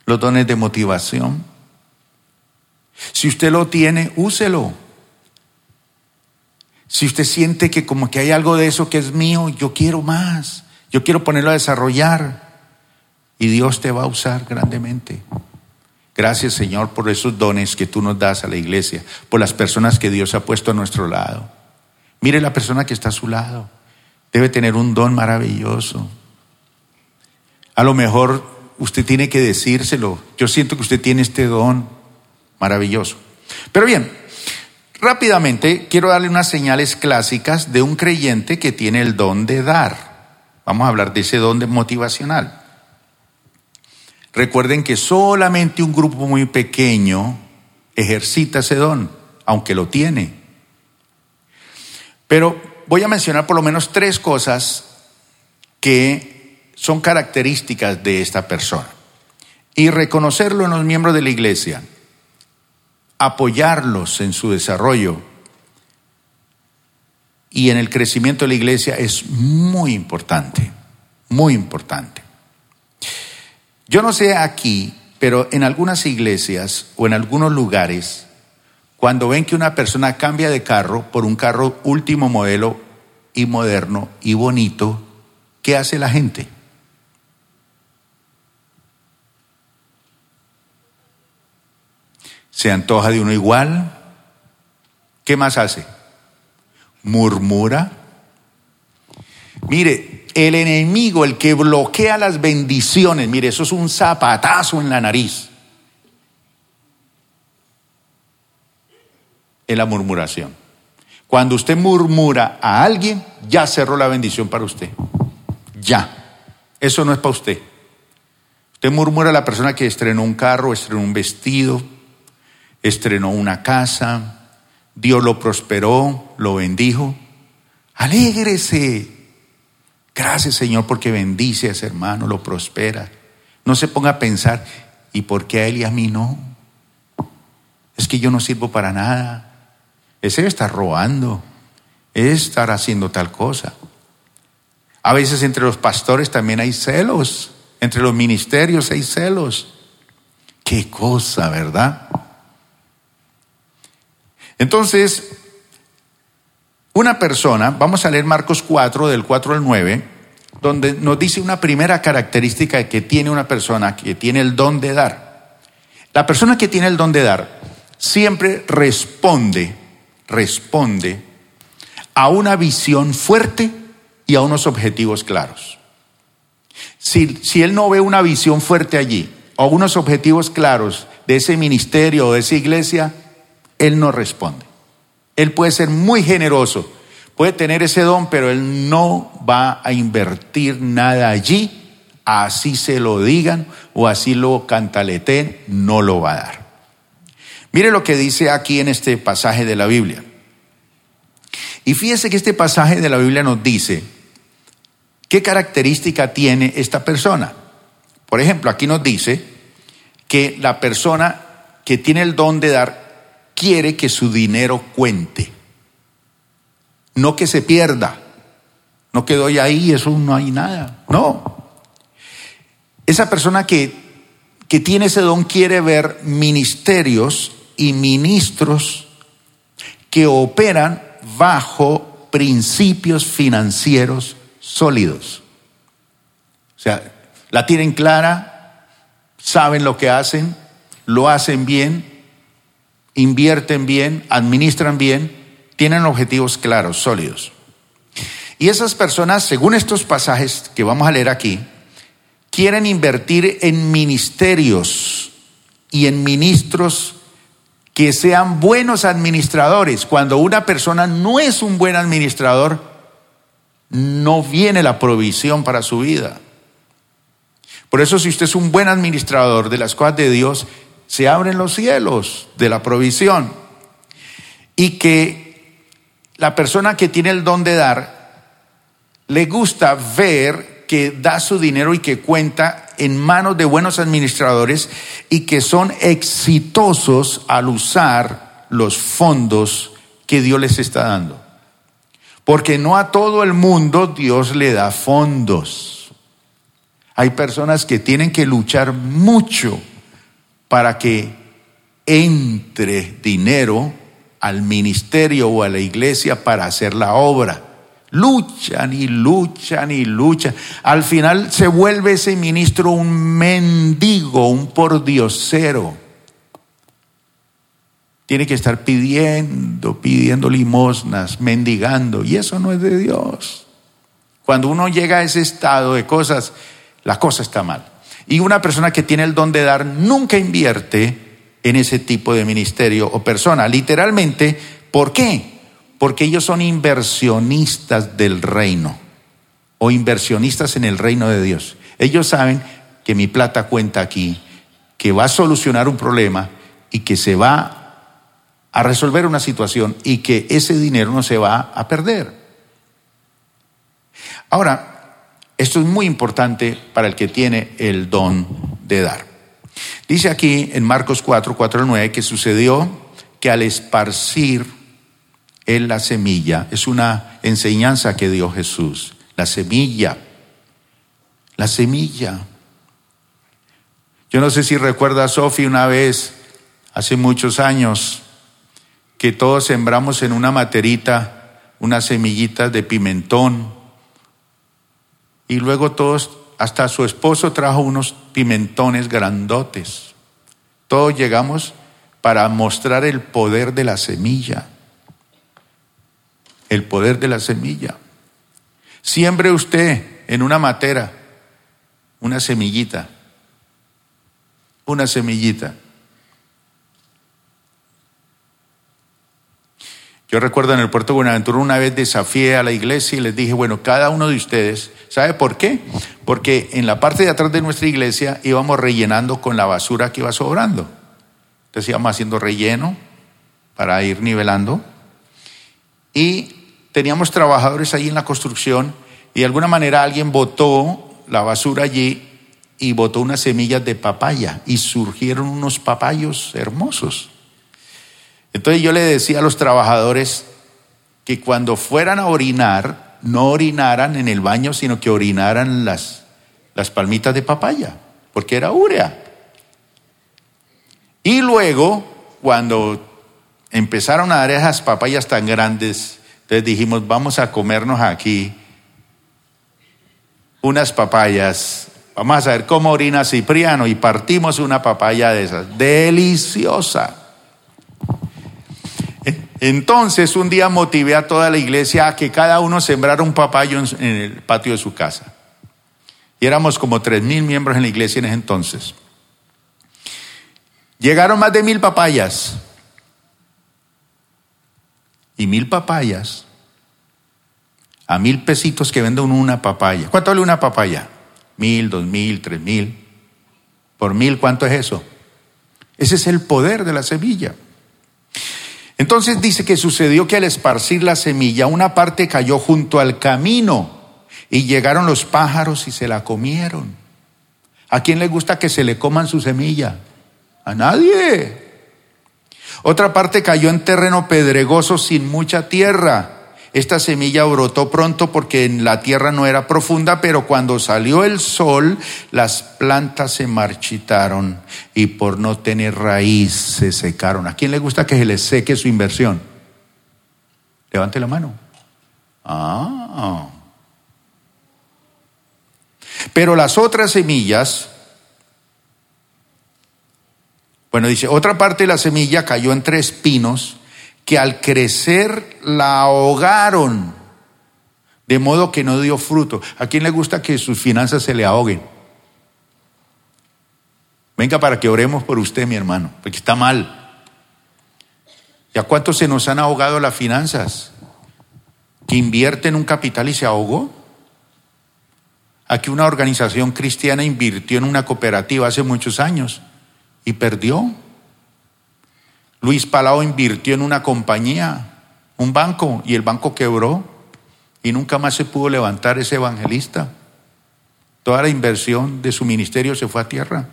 Los dones de motivación. Si usted lo tiene, úselo. Si usted siente que como que hay algo de eso que es mío, yo quiero más, yo quiero ponerlo a desarrollar y Dios te va a usar grandemente. Gracias Señor por esos dones que tú nos das a la iglesia, por las personas que Dios ha puesto a nuestro lado. Mire la persona que está a su lado, debe tener un don maravilloso. A lo mejor usted tiene que decírselo, yo siento que usted tiene este don maravilloso. Pero bien, Rápidamente quiero darle unas señales clásicas de un creyente que tiene el don de dar. Vamos a hablar de ese don de motivacional. Recuerden que solamente un grupo muy pequeño ejercita ese don, aunque lo tiene. Pero voy a mencionar por lo menos tres cosas que son características de esta persona y reconocerlo en los miembros de la iglesia apoyarlos en su desarrollo y en el crecimiento de la iglesia es muy importante, muy importante. Yo no sé aquí, pero en algunas iglesias o en algunos lugares cuando ven que una persona cambia de carro por un carro último modelo y moderno y bonito, ¿qué hace la gente? Se antoja de uno igual. ¿Qué más hace? Murmura. Mire, el enemigo, el que bloquea las bendiciones, mire, eso es un zapatazo en la nariz. En la murmuración. Cuando usted murmura a alguien, ya cerró la bendición para usted. Ya. Eso no es para usted. Usted murmura a la persona que estrenó un carro, estrenó un vestido, estrenó una casa, Dios lo prosperó, lo bendijo. Alégrese. Gracias Señor porque bendice a ese hermano, lo prospera. No se ponga a pensar, ¿y por qué a él y a mí no? Es que yo no sirvo para nada. Ese está robando, es estar haciendo tal cosa. A veces entre los pastores también hay celos, entre los ministerios hay celos. Qué cosa, ¿verdad? Entonces, una persona, vamos a leer Marcos 4, del 4 al 9, donde nos dice una primera característica que tiene una persona que tiene el don de dar. La persona que tiene el don de dar siempre responde, responde a una visión fuerte y a unos objetivos claros. Si, si él no ve una visión fuerte allí o unos objetivos claros de ese ministerio o de esa iglesia, él no responde. Él puede ser muy generoso, puede tener ese don, pero él no va a invertir nada allí, así se lo digan o así lo cantaleten, no lo va a dar. Mire lo que dice aquí en este pasaje de la Biblia. Y fíjese que este pasaje de la Biblia nos dice qué característica tiene esta persona. Por ejemplo, aquí nos dice que la persona que tiene el don de dar quiere que su dinero cuente, no que se pierda, no que doy ahí, eso no hay nada, no. Esa persona que, que tiene ese don quiere ver ministerios y ministros que operan bajo principios financieros sólidos. O sea, la tienen clara, saben lo que hacen, lo hacen bien invierten bien, administran bien, tienen objetivos claros, sólidos. Y esas personas, según estos pasajes que vamos a leer aquí, quieren invertir en ministerios y en ministros que sean buenos administradores. Cuando una persona no es un buen administrador, no viene la provisión para su vida. Por eso si usted es un buen administrador de las cosas de Dios, se abren los cielos de la provisión. Y que la persona que tiene el don de dar, le gusta ver que da su dinero y que cuenta en manos de buenos administradores y que son exitosos al usar los fondos que Dios les está dando. Porque no a todo el mundo Dios le da fondos. Hay personas que tienen que luchar mucho para que entre dinero al ministerio o a la iglesia para hacer la obra. Luchan y luchan y luchan. Al final se vuelve ese ministro un mendigo, un pordiosero. Tiene que estar pidiendo, pidiendo limosnas, mendigando. Y eso no es de Dios. Cuando uno llega a ese estado de cosas, la cosa está mal. Y una persona que tiene el don de dar nunca invierte en ese tipo de ministerio o persona. Literalmente, ¿por qué? Porque ellos son inversionistas del reino o inversionistas en el reino de Dios. Ellos saben que mi plata cuenta aquí, que va a solucionar un problema y que se va a resolver una situación y que ese dinero no se va a perder. Ahora, esto es muy importante para el que tiene el don de dar. Dice aquí en Marcos 4, 4 al 9 que sucedió que al esparcir en la semilla, es una enseñanza que dio Jesús, la semilla, la semilla. Yo no sé si recuerda a Sofi una vez, hace muchos años, que todos sembramos en una materita unas semillitas de pimentón y luego todos, hasta su esposo trajo unos pimentones grandotes. Todos llegamos para mostrar el poder de la semilla. El poder de la semilla. Siembre usted en una matera una semillita. Una semillita. Yo recuerdo en el puerto de Buenaventura una vez desafié a la iglesia y les dije, bueno, cada uno de ustedes, ¿sabe por qué? Porque en la parte de atrás de nuestra iglesia íbamos rellenando con la basura que iba sobrando. Entonces íbamos haciendo relleno para ir nivelando. Y teníamos trabajadores ahí en la construcción y de alguna manera alguien botó la basura allí y botó unas semillas de papaya y surgieron unos papayos hermosos. Entonces yo le decía a los trabajadores que cuando fueran a orinar, no orinaran en el baño, sino que orinaran las, las palmitas de papaya, porque era urea. Y luego, cuando empezaron a dar esas papayas tan grandes, entonces dijimos, vamos a comernos aquí unas papayas. Vamos a ver cómo orina Cipriano y partimos una papaya de esas. Deliciosa. Entonces un día motivé a toda la iglesia a que cada uno sembrara un papayo en el patio de su casa. Y éramos como tres mil miembros en la iglesia en ese entonces. Llegaron más de mil papayas. Y mil papayas. A mil pesitos que vende una papaya. ¿Cuánto vale una papaya? Mil, dos mil, tres mil. Por mil, ¿cuánto es eso? Ese es el poder de la semilla. Entonces dice que sucedió que al esparcir la semilla, una parte cayó junto al camino y llegaron los pájaros y se la comieron. ¿A quién le gusta que se le coman su semilla? A nadie. Otra parte cayó en terreno pedregoso sin mucha tierra esta semilla brotó pronto porque en la tierra no era profunda, pero cuando salió el sol, las plantas se marchitaron y por no tener raíz se secaron. ¿A quién le gusta que se le seque su inversión? Levante la mano. Ah. Pero las otras semillas, bueno, dice, otra parte de la semilla cayó entre espinos que al crecer la ahogaron, de modo que no dio fruto. ¿A quién le gusta que sus finanzas se le ahoguen? Venga para que oremos por usted, mi hermano, porque está mal. ¿Y a cuántos se nos han ahogado las finanzas? ¿Que invierte en un capital y se ahogó? Aquí una organización cristiana invirtió en una cooperativa hace muchos años y perdió. Luis Palau invirtió en una compañía, un banco, y el banco quebró y nunca más se pudo levantar ese evangelista. Toda la inversión de su ministerio se fue a tierra.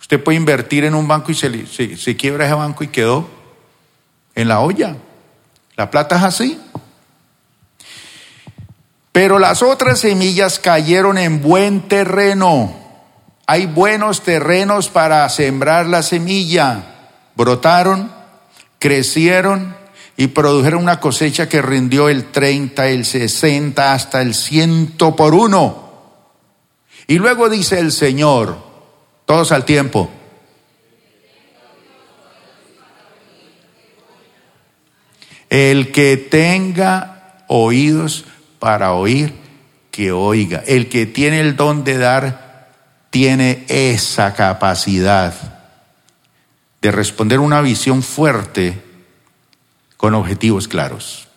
Usted puede invertir en un banco y se, se quiebra ese banco y quedó en la olla. La plata es así. Pero las otras semillas cayeron en buen terreno. Hay buenos terrenos para sembrar la semilla brotaron, crecieron y produjeron una cosecha que rindió el 30, el 60, hasta el ciento por uno. Y luego dice el Señor, todos al tiempo, el que tenga oídos para oír, que oiga. El que tiene el don de dar, tiene esa capacidad de responder una visión fuerte con objetivos claros.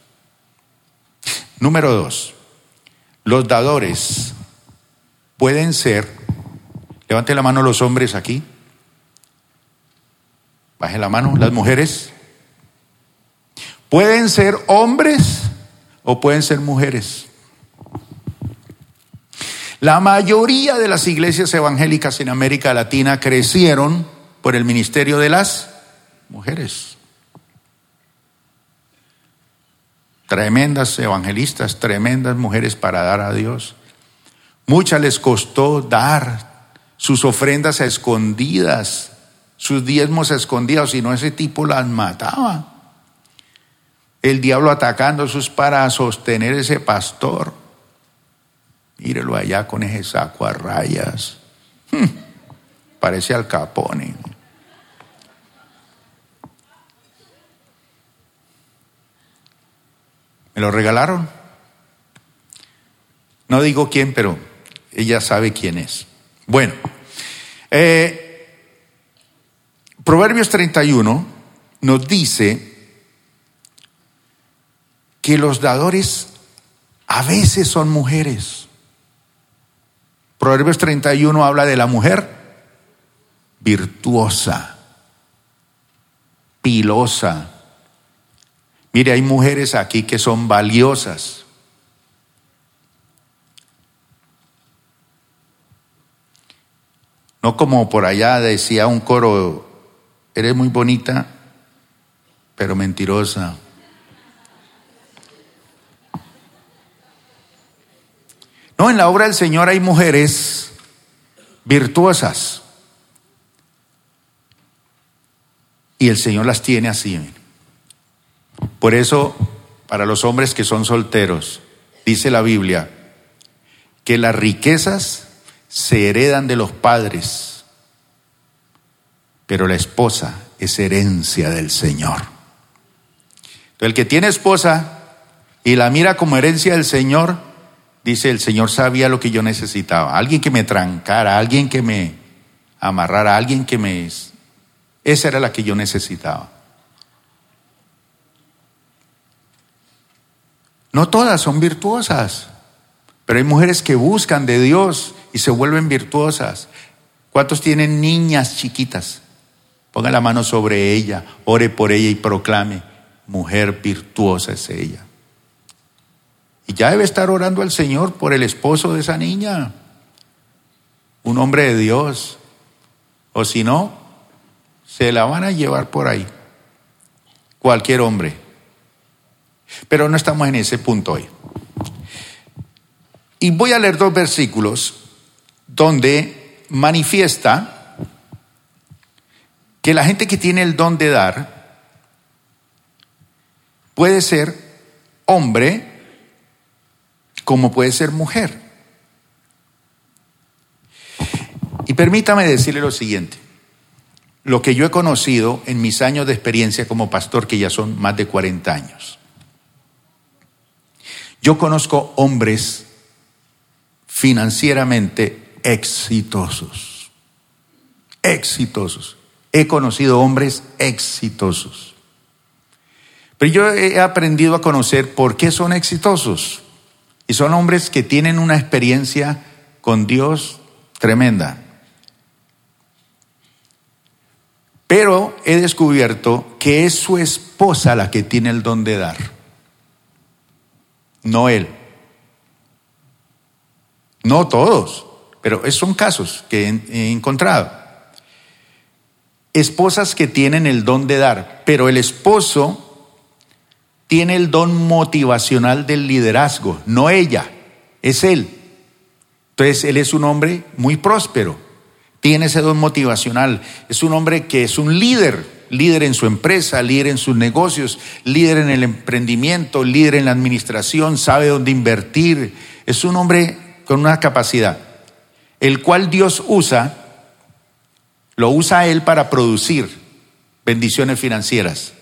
Número dos, los dadores pueden ser, levante la mano los hombres aquí, baje la mano las mujeres, pueden ser hombres o pueden ser mujeres. La mayoría de las iglesias evangélicas en América Latina crecieron por el ministerio de las mujeres. Tremendas evangelistas, tremendas mujeres para dar a Dios. Muchas les costó dar sus ofrendas escondidas, sus diezmos a escondidas, si no ese tipo las mataba. El diablo atacando sus para sostener ese pastor. Mírelo allá con ese saco a rayas. Hmm, parece al capone. Me lo regalaron. No digo quién, pero ella sabe quién es. Bueno, eh, Proverbios 31 nos dice que los dadores a veces son mujeres. Proverbios 31 habla de la mujer virtuosa, pilosa. Mire, hay mujeres aquí que son valiosas. No como por allá decía un coro, eres muy bonita, pero mentirosa. No, en la obra del Señor hay mujeres virtuosas. Y el Señor las tiene así. Por eso, para los hombres que son solteros, dice la Biblia, que las riquezas se heredan de los padres, pero la esposa es herencia del Señor. El que tiene esposa y la mira como herencia del Señor, dice el Señor sabía lo que yo necesitaba. Alguien que me trancara, alguien que me amarrara, alguien que me... Esa era la que yo necesitaba. No todas son virtuosas, pero hay mujeres que buscan de Dios y se vuelven virtuosas. ¿Cuántos tienen niñas chiquitas? Ponga la mano sobre ella, ore por ella y proclame, mujer virtuosa es ella. Y ya debe estar orando al Señor por el esposo de esa niña, un hombre de Dios. O si no, se la van a llevar por ahí. Cualquier hombre. Pero no estamos en ese punto hoy. Y voy a leer dos versículos donde manifiesta que la gente que tiene el don de dar puede ser hombre como puede ser mujer. Y permítame decirle lo siguiente, lo que yo he conocido en mis años de experiencia como pastor, que ya son más de 40 años. Yo conozco hombres financieramente exitosos, exitosos. He conocido hombres exitosos. Pero yo he aprendido a conocer por qué son exitosos. Y son hombres que tienen una experiencia con Dios tremenda. Pero he descubierto que es su esposa la que tiene el don de dar, no él. No todos, pero son casos que he encontrado. Esposas que tienen el don de dar, pero el esposo tiene el don motivacional del liderazgo, no ella, es él. Entonces, él es un hombre muy próspero, tiene ese don motivacional, es un hombre que es un líder, líder en su empresa, líder en sus negocios, líder en el emprendimiento, líder en la administración, sabe dónde invertir, es un hombre con una capacidad, el cual Dios usa, lo usa él para producir bendiciones financieras.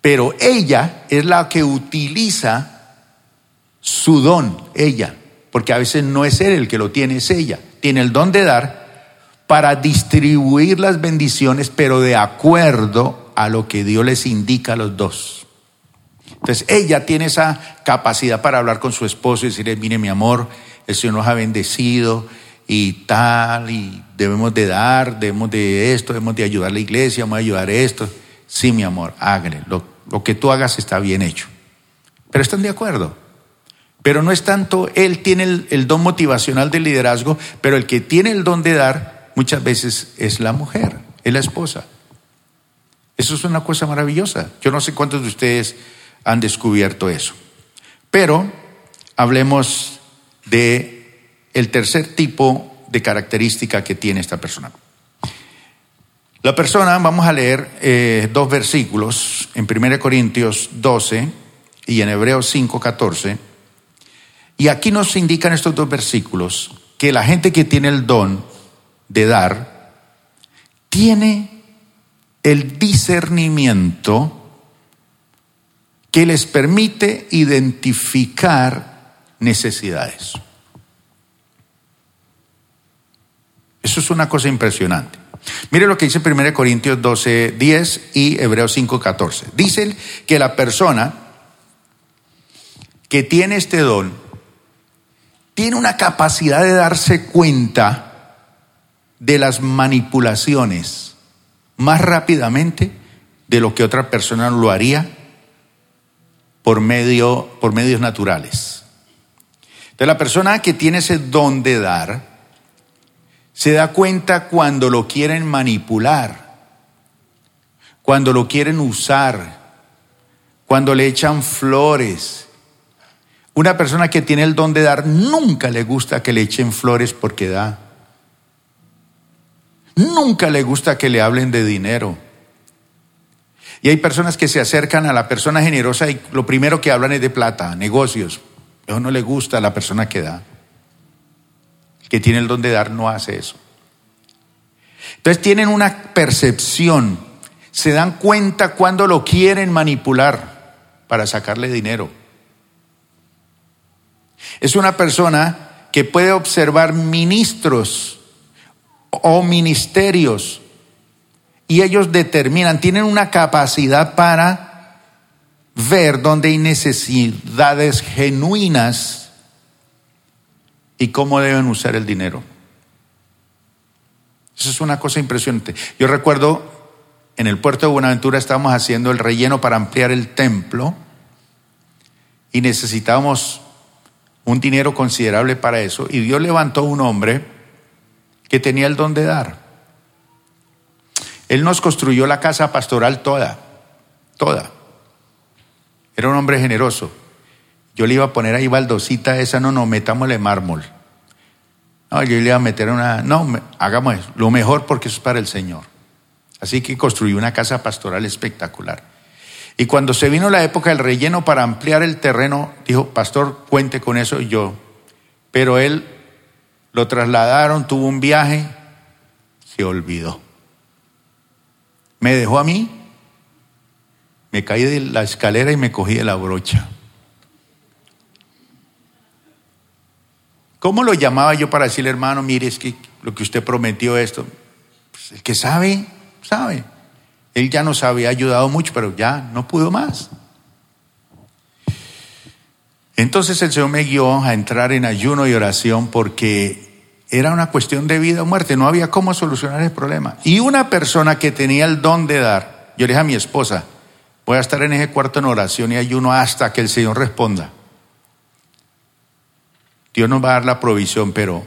Pero ella es la que utiliza su don, ella, porque a veces no es él el que lo tiene, es ella. Tiene el don de dar para distribuir las bendiciones, pero de acuerdo a lo que Dios les indica a los dos. Entonces ella tiene esa capacidad para hablar con su esposo y decirle, mire mi amor, el Señor nos ha bendecido y tal, y debemos de dar, debemos de esto, debemos de ayudar a la iglesia, vamos a ayudar a esto. Sí, mi amor, hágale, lo lo que tú hagas está bien hecho. Pero están de acuerdo. Pero no es tanto, él tiene el, don motivacional del liderazgo, pero el que tiene el don de dar muchas veces es la mujer, es la esposa. Eso es una cosa maravillosa. Yo no sé cuántos de ustedes han descubierto eso. Pero hablemos de el tercer tipo de característica que tiene esta persona. La persona, vamos a leer eh, dos versículos en 1 Corintios 12 y en Hebreos 5, 14. Y aquí nos indican estos dos versículos que la gente que tiene el don de dar tiene el discernimiento que les permite identificar necesidades. Eso es una cosa impresionante. Mire lo que dice 1 Corintios 12, 10 y Hebreos 5, 14. Dicen que la persona que tiene este don tiene una capacidad de darse cuenta de las manipulaciones más rápidamente de lo que otra persona lo haría por, medio, por medios naturales. Entonces la persona que tiene ese don de dar, se da cuenta cuando lo quieren manipular, cuando lo quieren usar, cuando le echan flores. Una persona que tiene el don de dar nunca le gusta que le echen flores porque da. Nunca le gusta que le hablen de dinero. Y hay personas que se acercan a la persona generosa y lo primero que hablan es de plata, negocios. Eso no le gusta a la persona que da que tiene el don de dar no hace eso. Entonces tienen una percepción, se dan cuenta cuando lo quieren manipular para sacarle dinero. Es una persona que puede observar ministros o ministerios y ellos determinan, tienen una capacidad para ver dónde hay necesidades genuinas y cómo deben usar el dinero. Eso es una cosa impresionante. Yo recuerdo en el puerto de Buenaventura estábamos haciendo el relleno para ampliar el templo y necesitábamos un dinero considerable para eso y Dios levantó un hombre que tenía el don de dar. Él nos construyó la casa pastoral toda, toda. Era un hombre generoso. Yo le iba a poner ahí baldosita esa, no, no, metámosle mármol. No, yo le iba a meter una, no, hagamos eso, lo mejor porque eso es para el Señor. Así que construí una casa pastoral espectacular. Y cuando se vino la época del relleno para ampliar el terreno, dijo, pastor, cuente con eso y yo. Pero él lo trasladaron, tuvo un viaje, se olvidó. Me dejó a mí, me caí de la escalera y me cogí de la brocha. ¿Cómo lo llamaba yo para decirle, hermano, mire, es que lo que usted prometió esto? Pues el que sabe, sabe. Él ya nos había ayudado mucho, pero ya no pudo más. Entonces el Señor me guió a entrar en ayuno y oración porque era una cuestión de vida o muerte, no había cómo solucionar el problema. Y una persona que tenía el don de dar, yo le dije a mi esposa, voy a estar en ese cuarto en oración y ayuno hasta que el Señor responda. Dios nos va a dar la provisión, pero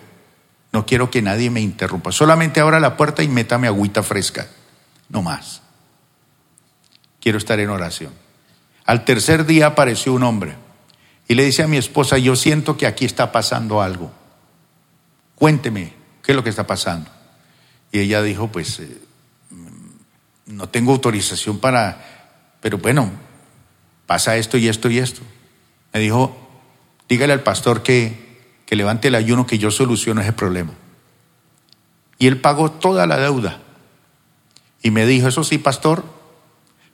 no quiero que nadie me interrumpa. Solamente abra la puerta y métame agüita fresca. No más. Quiero estar en oración. Al tercer día apareció un hombre y le dice a mi esposa, yo siento que aquí está pasando algo. Cuénteme, ¿qué es lo que está pasando? Y ella dijo, pues, eh, no tengo autorización para, pero bueno, pasa esto y esto y esto. Me dijo, dígale al pastor que que levante el ayuno que yo soluciono ese problema. Y él pagó toda la deuda. Y me dijo, eso sí, pastor,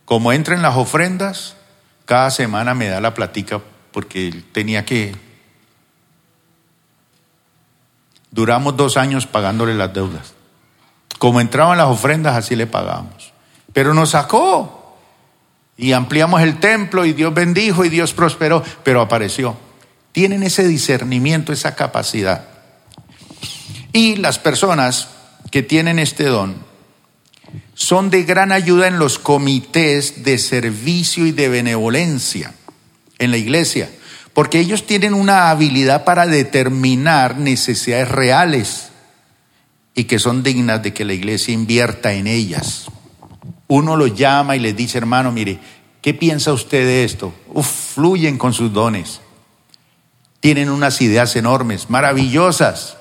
como entren las ofrendas, cada semana me da la platica porque él tenía que... Duramos dos años pagándole las deudas. Como entraban las ofrendas, así le pagamos. Pero nos sacó. Y ampliamos el templo y Dios bendijo y Dios prosperó, pero apareció tienen ese discernimiento, esa capacidad. Y las personas que tienen este don son de gran ayuda en los comités de servicio y de benevolencia en la iglesia, porque ellos tienen una habilidad para determinar necesidades reales y que son dignas de que la iglesia invierta en ellas. Uno los llama y les dice, hermano, mire, ¿qué piensa usted de esto? Uf, fluyen con sus dones tienen unas ideas enormes, maravillosas.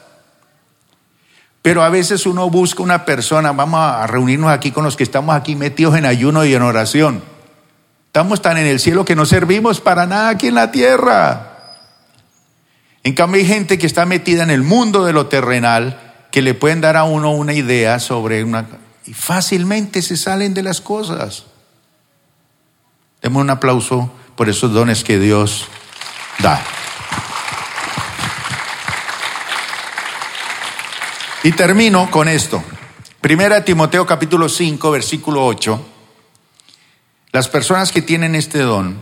Pero a veces uno busca una persona, vamos a reunirnos aquí con los que estamos aquí metidos en ayuno y en oración. Estamos tan en el cielo que no servimos para nada aquí en la tierra. En cambio hay gente que está metida en el mundo de lo terrenal que le pueden dar a uno una idea sobre una... Y fácilmente se salen de las cosas. Demos un aplauso por esos dones que Dios da. Y termino con esto. Primera Timoteo capítulo 5, versículo 8. Las personas que tienen este don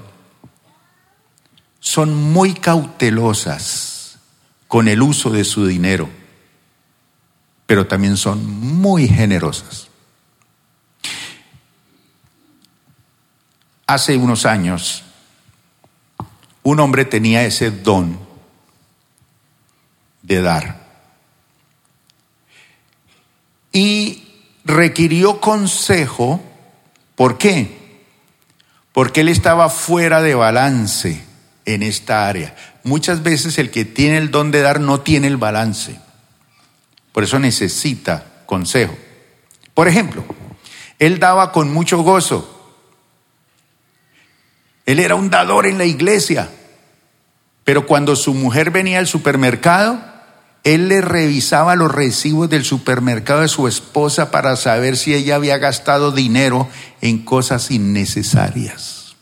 son muy cautelosas con el uso de su dinero, pero también son muy generosas. Hace unos años, un hombre tenía ese don de dar y requirió consejo. ¿Por qué? Porque él estaba fuera de balance en esta área. Muchas veces el que tiene el don de dar no tiene el balance. Por eso necesita consejo. Por ejemplo, él daba con mucho gozo. Él era un dador en la iglesia. Pero cuando su mujer venía al supermercado, él le revisaba los recibos del supermercado de su esposa para saber si ella había gastado dinero en cosas innecesarias.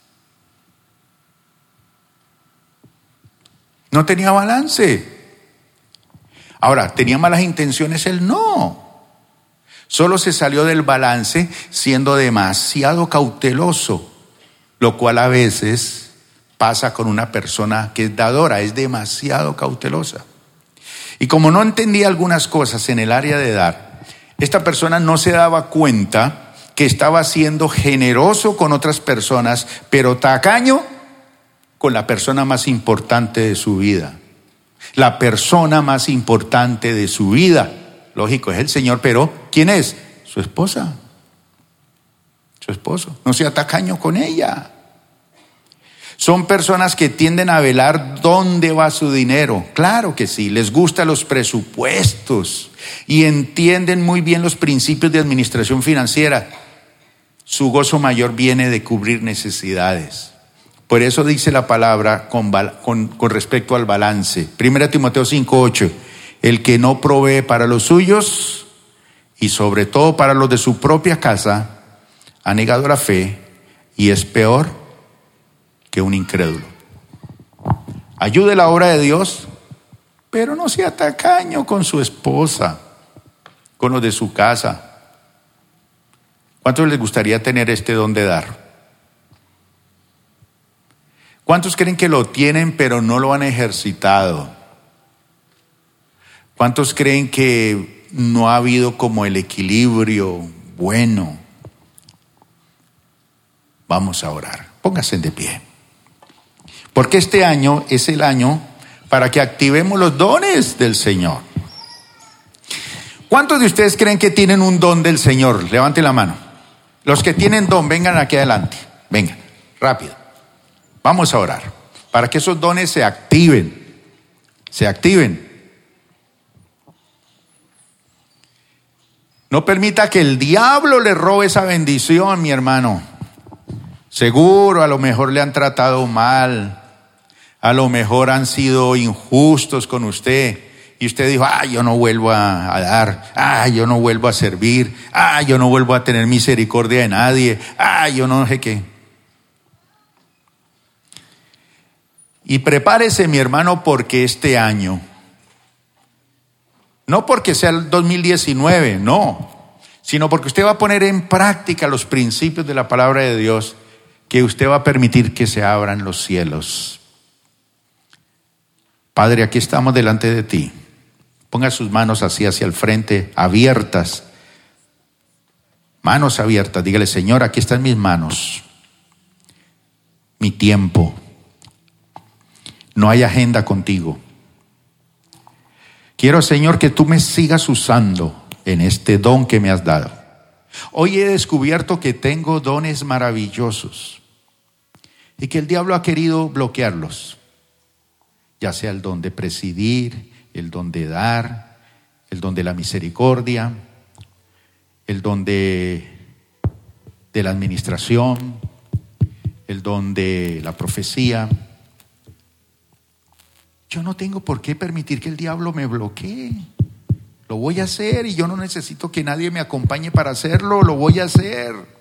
No tenía balance. Ahora, ¿tenía malas intenciones? Él no. Solo se salió del balance siendo demasiado cauteloso, lo cual a veces pasa con una persona que es dadora, es demasiado cautelosa. Y como no entendía algunas cosas en el área de dar, esta persona no se daba cuenta que estaba siendo generoso con otras personas, pero tacaño con la persona más importante de su vida. La persona más importante de su vida. Lógico, es el Señor, pero ¿quién es? Su esposa. Su esposo. No sea tacaño con ella. Son personas que tienden a velar dónde va su dinero. Claro que sí, les gustan los presupuestos y entienden muy bien los principios de administración financiera. Su gozo mayor viene de cubrir necesidades. Por eso dice la palabra con, con respecto al balance. Primera Timoteo 5:8. El que no provee para los suyos y sobre todo para los de su propia casa, ha negado la fe y es peor que un incrédulo. Ayude la obra de Dios, pero no sea tacaño con su esposa, con los de su casa. ¿Cuántos les gustaría tener este don de dar? ¿Cuántos creen que lo tienen pero no lo han ejercitado? ¿Cuántos creen que no ha habido como el equilibrio bueno? Vamos a orar. Pónganse de pie. Porque este año es el año para que activemos los dones del Señor. ¿Cuántos de ustedes creen que tienen un don del Señor? Levanten la mano. Los que tienen don, vengan aquí adelante. Vengan, rápido. Vamos a orar para que esos dones se activen. Se activen. No permita que el diablo le robe esa bendición, mi hermano. Seguro, a lo mejor le han tratado mal, a lo mejor han sido injustos con usted. Y usted dijo, ah, yo no vuelvo a, dar, ah, yo no vuelvo a servir, ah, yo no vuelvo a tener misericordia de nadie, ah, yo no sé qué. Y prepárese, mi hermano, porque este año, no porque sea el 2019, no, sino porque usted va a poner en práctica los principios de la palabra de Dios, que usted va a permitir que se abran los cielos Padre, aquí estamos delante de ti. Ponga sus manos así hacia el frente, abiertas. Manos abiertas. Dígale, Señor, aquí están mis manos. Mi tiempo. No hay agenda contigo. Quiero, Señor, que tú me sigas usando en este don que me has dado. Hoy he descubierto que tengo dones maravillosos y que el diablo ha querido bloquearlos ya sea el don de presidir, el don de dar, el don de la misericordia, el don de, de la administración, el don de la profecía. Yo no tengo por qué permitir que el diablo me bloquee. Lo voy a hacer y yo no necesito que nadie me acompañe para hacerlo, lo voy a hacer.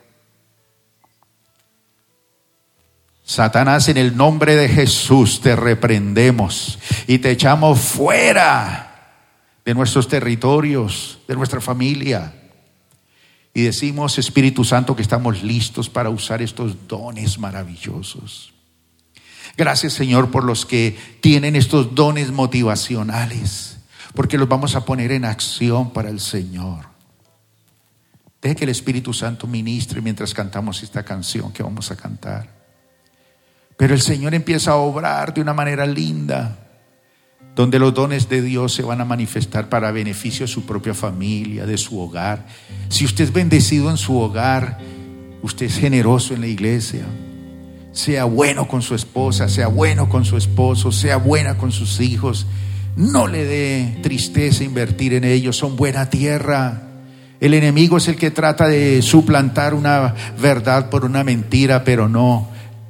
Satanás, en el nombre de Jesús te reprendemos y te echamos fuera de nuestros territorios, de nuestra familia. Y decimos, Espíritu Santo, que estamos listos para usar estos dones maravillosos. Gracias, Señor, por los que tienen estos dones motivacionales porque los vamos a poner en acción para el Señor. Deje que el Espíritu Santo ministre mientras cantamos esta canción que vamos a cantar. Pero el Señor empieza a obrar de una manera linda, donde los dones de Dios se van a manifestar para beneficio de su propia familia, de su hogar. Si usted es bendecido en su hogar, usted es generoso en la iglesia, sea bueno con su esposa, sea bueno con su esposo, sea buena con sus hijos no le dé tristeza invertir en ellos, son buena tierra. El enemigo es el que trata de suplantar una verdad por una mentira, pero no.